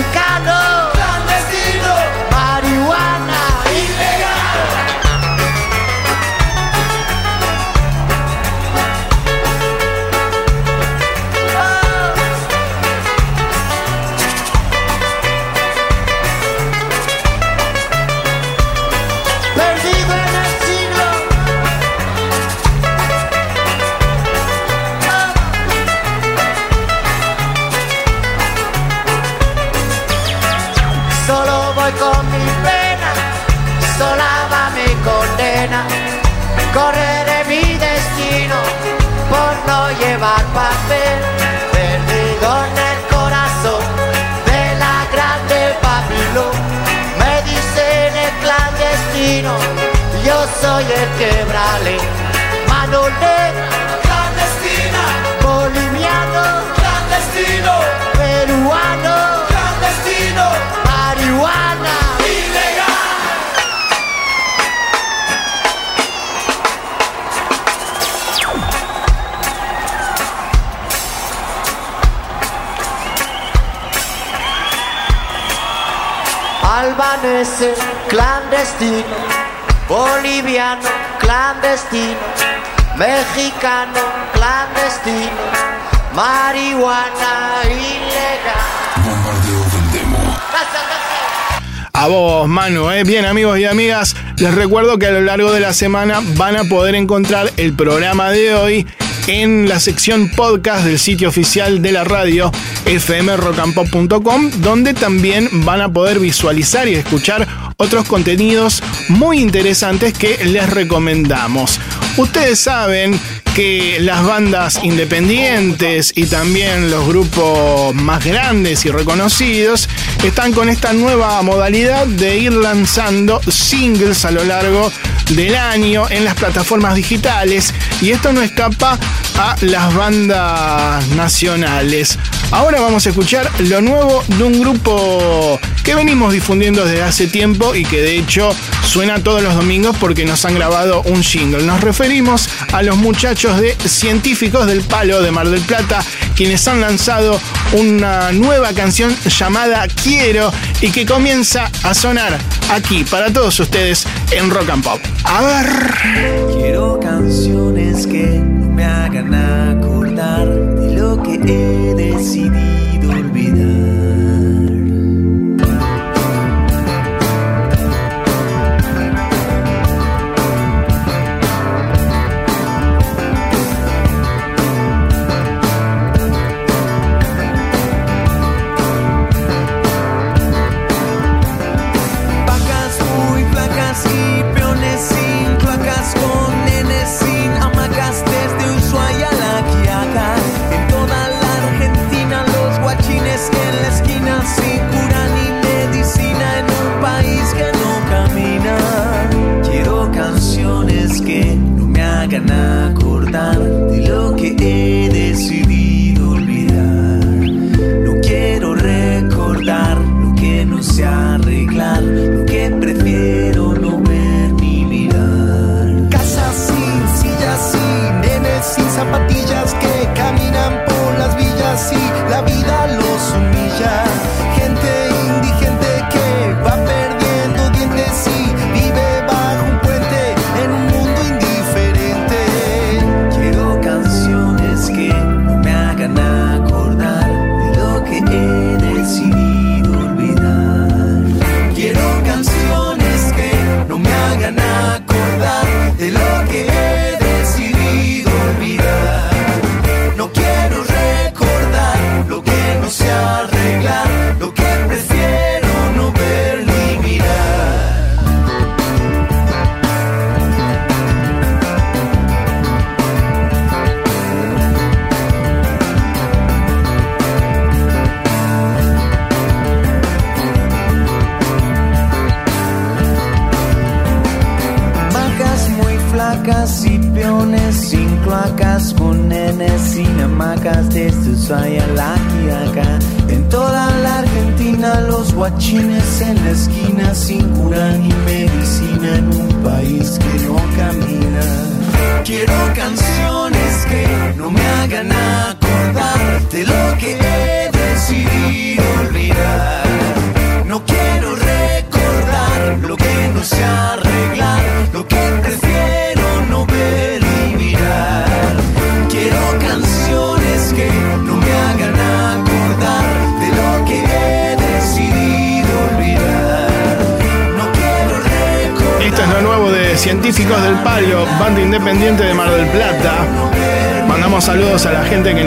Clandestino, boliviano, clandestino, mexicano, clandestino, marihuana ilegal. A vos, Manu, ¿eh? Bien, amigos y amigas, les recuerdo que a lo largo de la semana van a poder encontrar el programa de hoy en la sección podcast del sitio oficial de la radio fmrockandpop.com, donde también van a poder visualizar y escuchar otros contenidos muy interesantes que les recomendamos. Ustedes saben que las bandas independientes y también los grupos más grandes y reconocidos están con esta nueva modalidad de ir lanzando singles a lo largo del año en las plataformas digitales y esto no escapa a las bandas nacionales. Ahora vamos a escuchar lo nuevo de un grupo que venimos difundiendo desde hace tiempo y que de hecho suena todos los domingos porque nos han grabado un jingle. Nos referimos a los muchachos de Científicos del Palo de Mar del Plata, quienes han lanzado una nueva canción llamada Quiero y que comienza a sonar aquí para todos ustedes en Rock and Pop. A ver. Quiero canciones que no me hagan acordar de lo que he decidido olvidar. Hagan acordar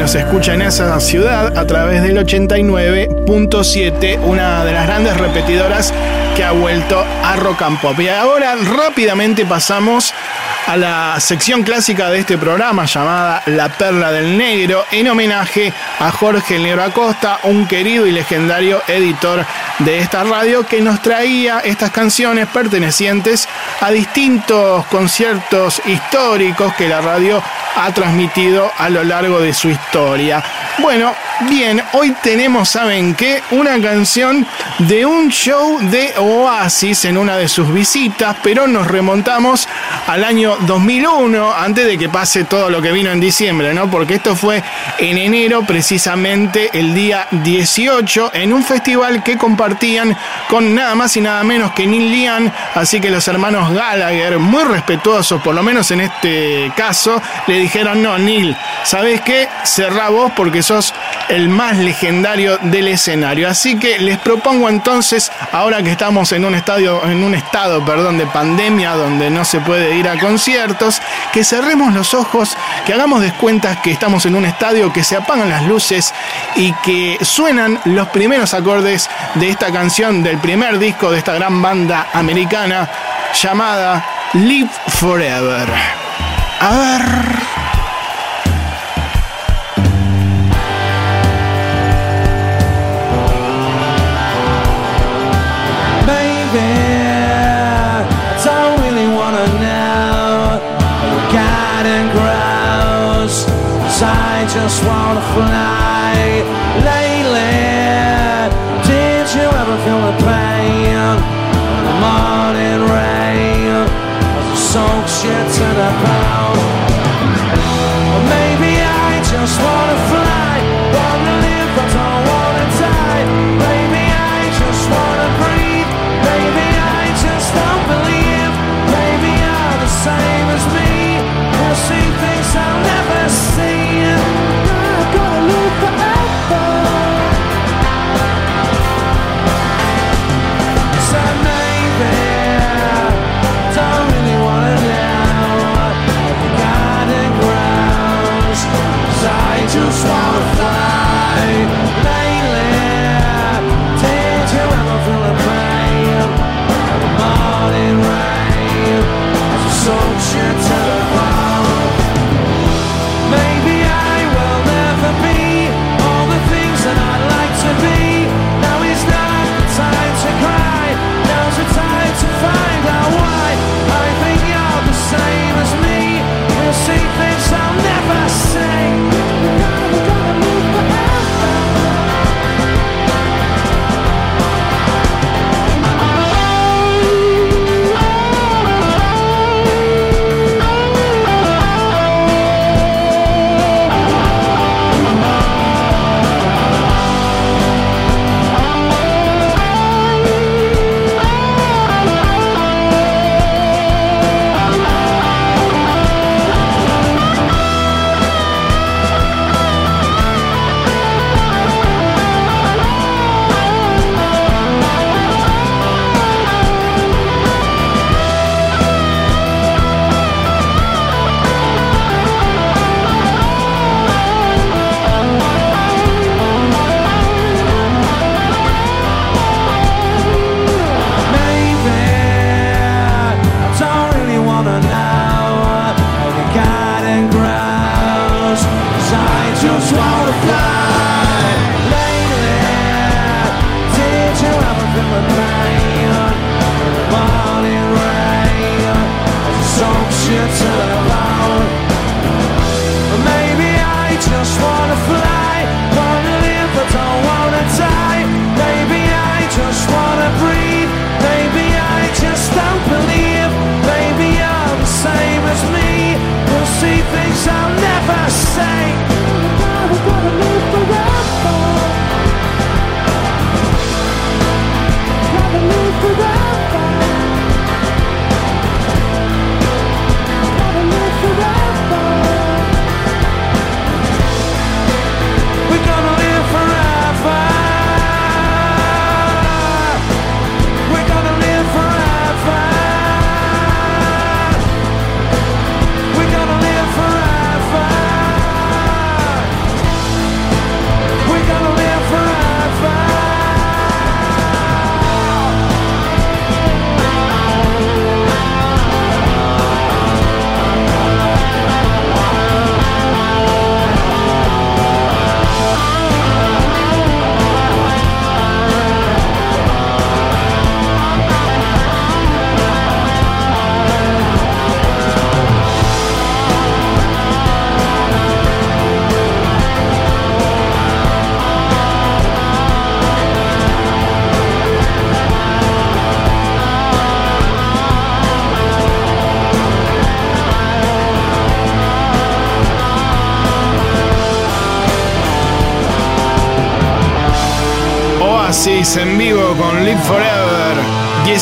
nos escucha en esa ciudad a través del 89.7, una de las grandes repetidoras que ha vuelto a Rock and Pop. Y ahora rápidamente pasamos a la sección clásica de este programa llamada La Perla del Negro, en homenaje a Jorge El Negro Acosta, un querido y legendario editor de esta radio que nos traía estas canciones pertenecientes a distintos conciertos históricos que la radio ha transmitido a lo largo de su historia. Bueno, bien, hoy tenemos, ¿saben qué? Una canción de un show de Oasis en una de sus visitas, pero nos remontamos al año 2001, antes de que pase todo lo que vino en diciembre, ¿no? Porque esto fue en enero, precisamente el día 18, en un festival que compartían con nada más y nada menos que Neil Lian, así que los hermanos Gallagher, muy respetuosos, por lo menos en este caso, le dijeron, no, Neil, ¿sabes qué? Cerrá vos porque sos el más legendario del escenario. Así que les propongo entonces, ahora que estamos en un estadio, en un estado, perdón, de pandemia donde no se puede ir a conciertos, que cerremos los ojos, que hagamos descuentas que estamos en un estadio, que se apagan las luces y que suenan los primeros acordes de esta canción del primer disco de esta gran banda americana llamada Live Forever. A ver. just wanna fly.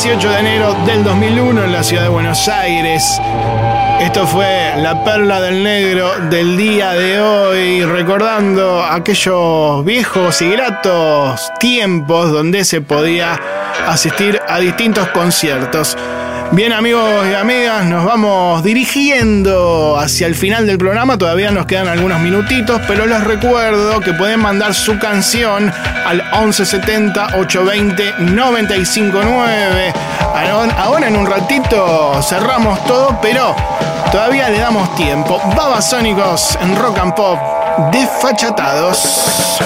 18 de enero del 2001 en la ciudad de Buenos Aires. Esto fue la perla del negro del día de hoy, recordando aquellos viejos y gratos tiempos donde se podía asistir a distintos conciertos. Bien amigos y amigas, nos vamos dirigiendo hacia el final del programa, todavía nos quedan algunos minutitos, pero les recuerdo que pueden mandar su canción al 1170 820 959. Ahora en un ratito cerramos todo, pero todavía le damos tiempo. Babasónicos en Rock and Pop, desfachatados.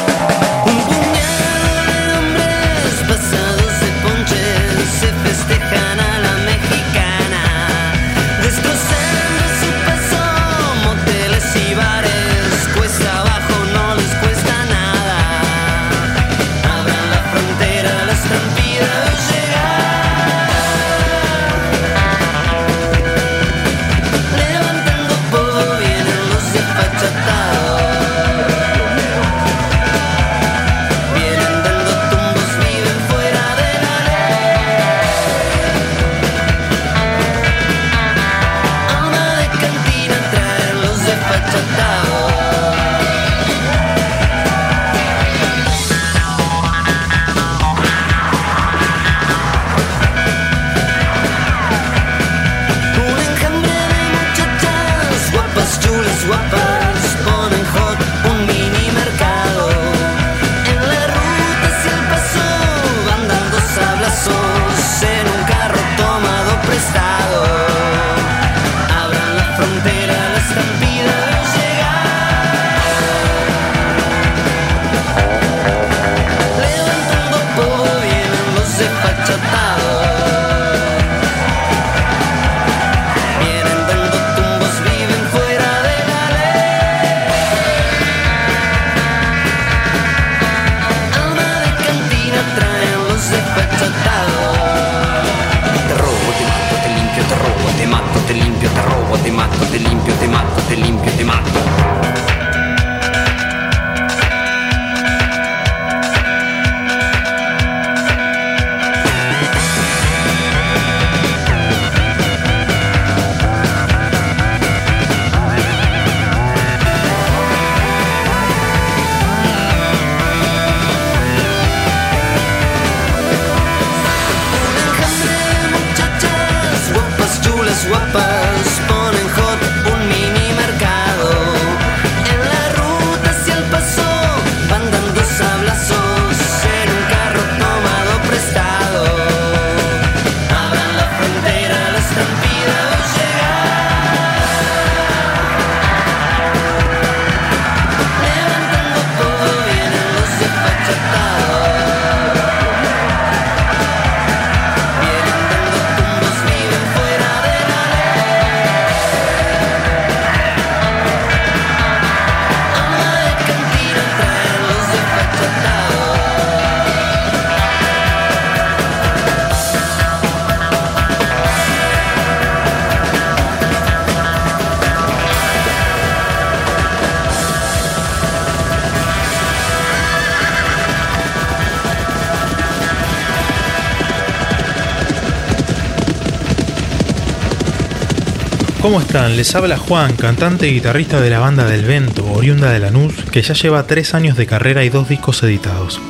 ¿Cómo están? Les habla Juan, cantante y guitarrista de la banda Del Vento, oriunda de Lanús, que ya lleva tres años de carrera y dos discos editados.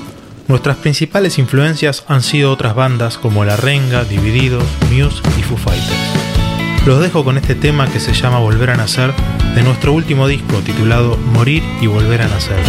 Nuestras principales influencias han sido otras bandas como La Renga, Divididos, Muse y Foo Fighters. Los dejo con este tema que se llama Volver a Nacer, de nuestro último disco titulado Morir y Volver a Nacer.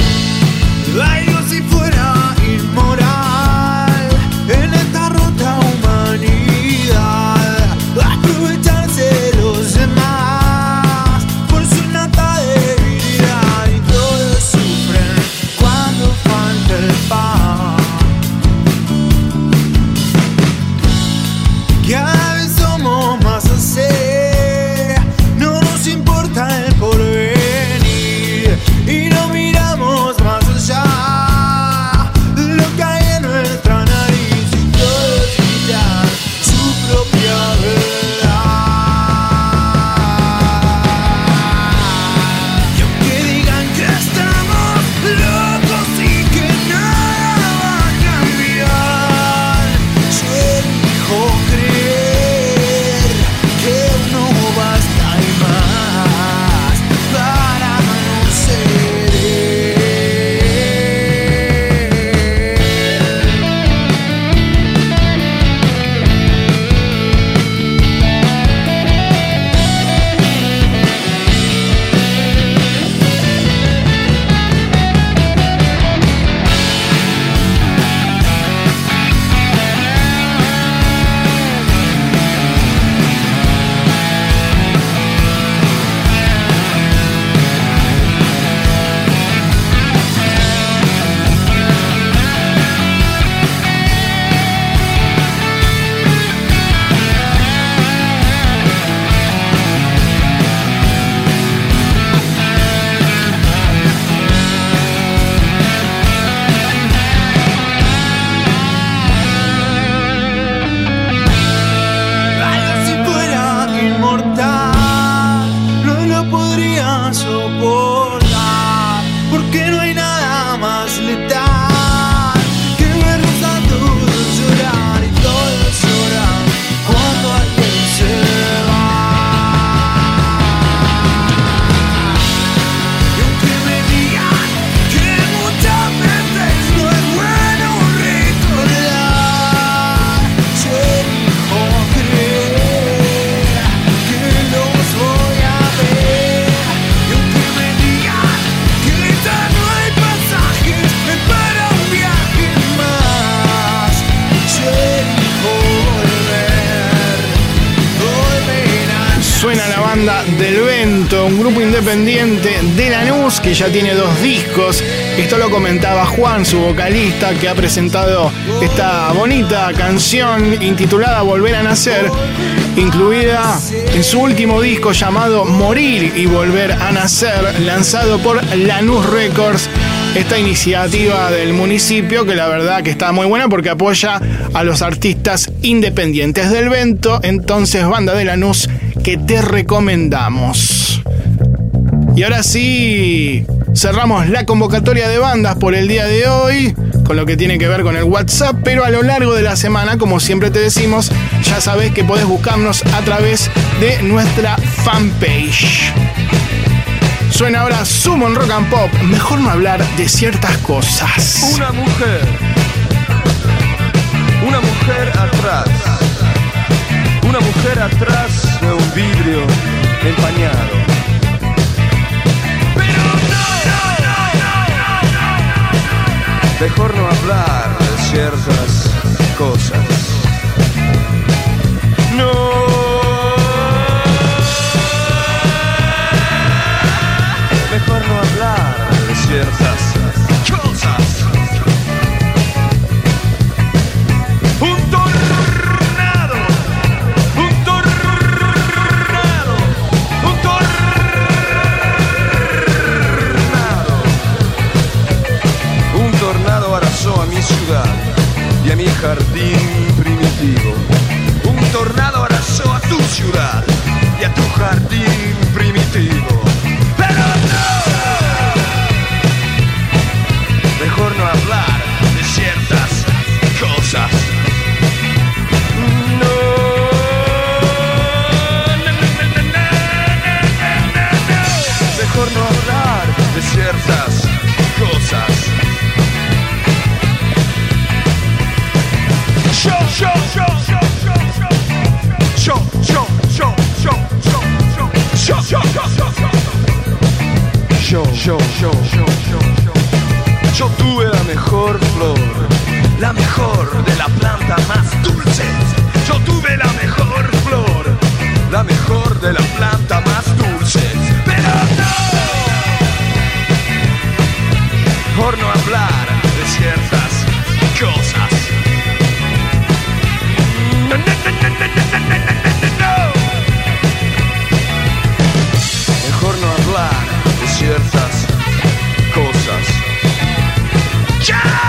Independiente de Lanús que ya tiene dos discos. Esto lo comentaba Juan, su vocalista, que ha presentado esta bonita canción intitulada Volver a Nacer, incluida en su último disco llamado Morir y Volver a Nacer, lanzado por Lanús Records esta iniciativa del municipio que la verdad que está muy buena porque apoya a los artistas independientes del Vento, entonces banda de Lanús que te recomendamos. Y ahora sí, cerramos la convocatoria de bandas por el día de hoy, con lo que tiene que ver con el WhatsApp, pero a lo largo de la semana, como siempre te decimos, ya sabes que podés buscarnos a través de nuestra fanpage. Suena ahora Summon Rock and Pop. Mejor no hablar de ciertas cosas. Una mujer. Una mujer atrás. Una mujer atrás de un vidrio empañado. Mejor no hablar de ciertas cosas. No. Mejor no hablar de ciertas a mi ciudad y a mi jardín primitivo. Un tornado arrasó a tu ciudad y a tu jardín primitivo. Pero no. Mejor no hablar de ciertas cosas. Mejor no hablar de ciertas Show, show, show, show, show. Yo tuve la mejor flor, la mejor de la planta más dulce. Yo tuve la mejor flor, la mejor de la planta más dulce. Pero no, por no hablar de ciertas cosas. Ciertas cosas. Saltando,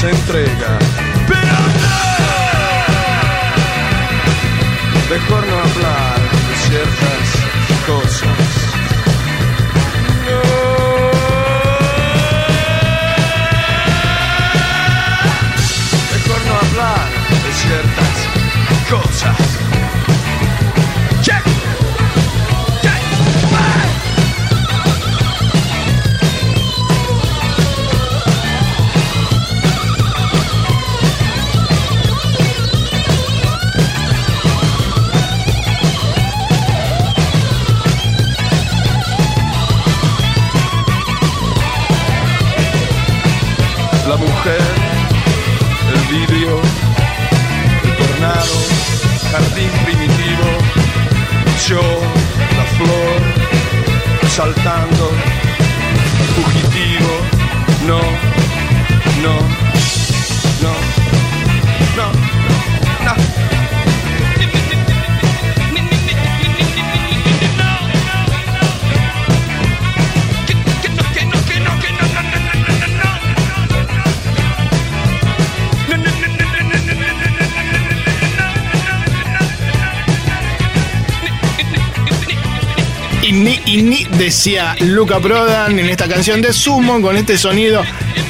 se entrega, Luca Prodan en esta canción de Sumo con este sonido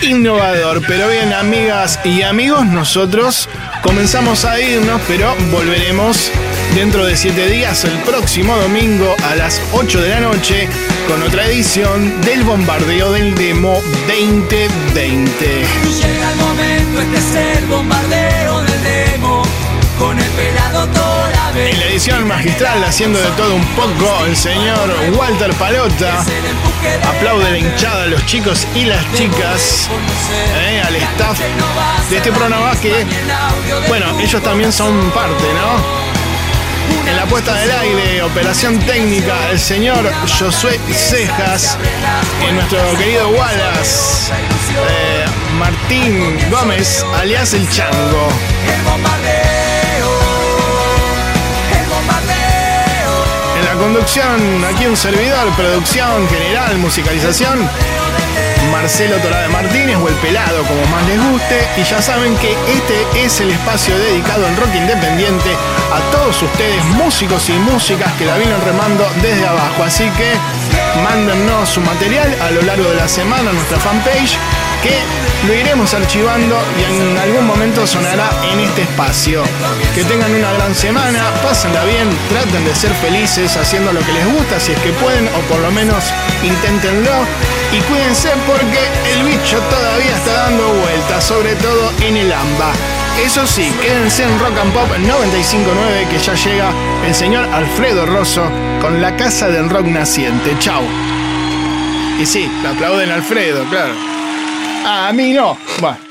innovador. Pero bien, amigas y amigos, nosotros comenzamos a irnos, pero volveremos dentro de siete días, el próximo domingo a las 8 de la noche, con otra edición del bombardeo del demo 2020. Llega el momento, este es el bombardeo del demo con el pelado Torabe. En la edición magistral, haciendo de todo un poco, el señor Walter Palota. Aplaude la hinchada a los chicos y las chicas, eh, al staff de este programa que, bueno, ellos también son parte, ¿no? En la puesta del aire, operación técnica, el señor Josué Cejas y nuestro querido Wallace, eh, Martín Gómez, alias El Chango. Conducción, aquí un servidor, producción general, musicalización, Marcelo Torabe Martínez o El Pelado, como más les guste. Y ya saben que este es el espacio dedicado en rock independiente a todos ustedes, músicos y músicas que la vienen remando desde abajo. Así que mándennos su material a lo largo de la semana a nuestra fanpage que lo iremos archivando y en algún momento sonará en este espacio. Que tengan una gran semana, pásenla bien, traten de ser felices haciendo lo que les gusta si es que pueden o por lo menos inténtenlo. Y cuídense porque el bicho todavía está dando vueltas, sobre todo en el AMBA. Eso sí, quédense en Rock and Pop 959 que ya llega el señor Alfredo Rosso con la casa del rock naciente. Chau. Y sí, aplauden a Alfredo, claro. A mí no. Bueno.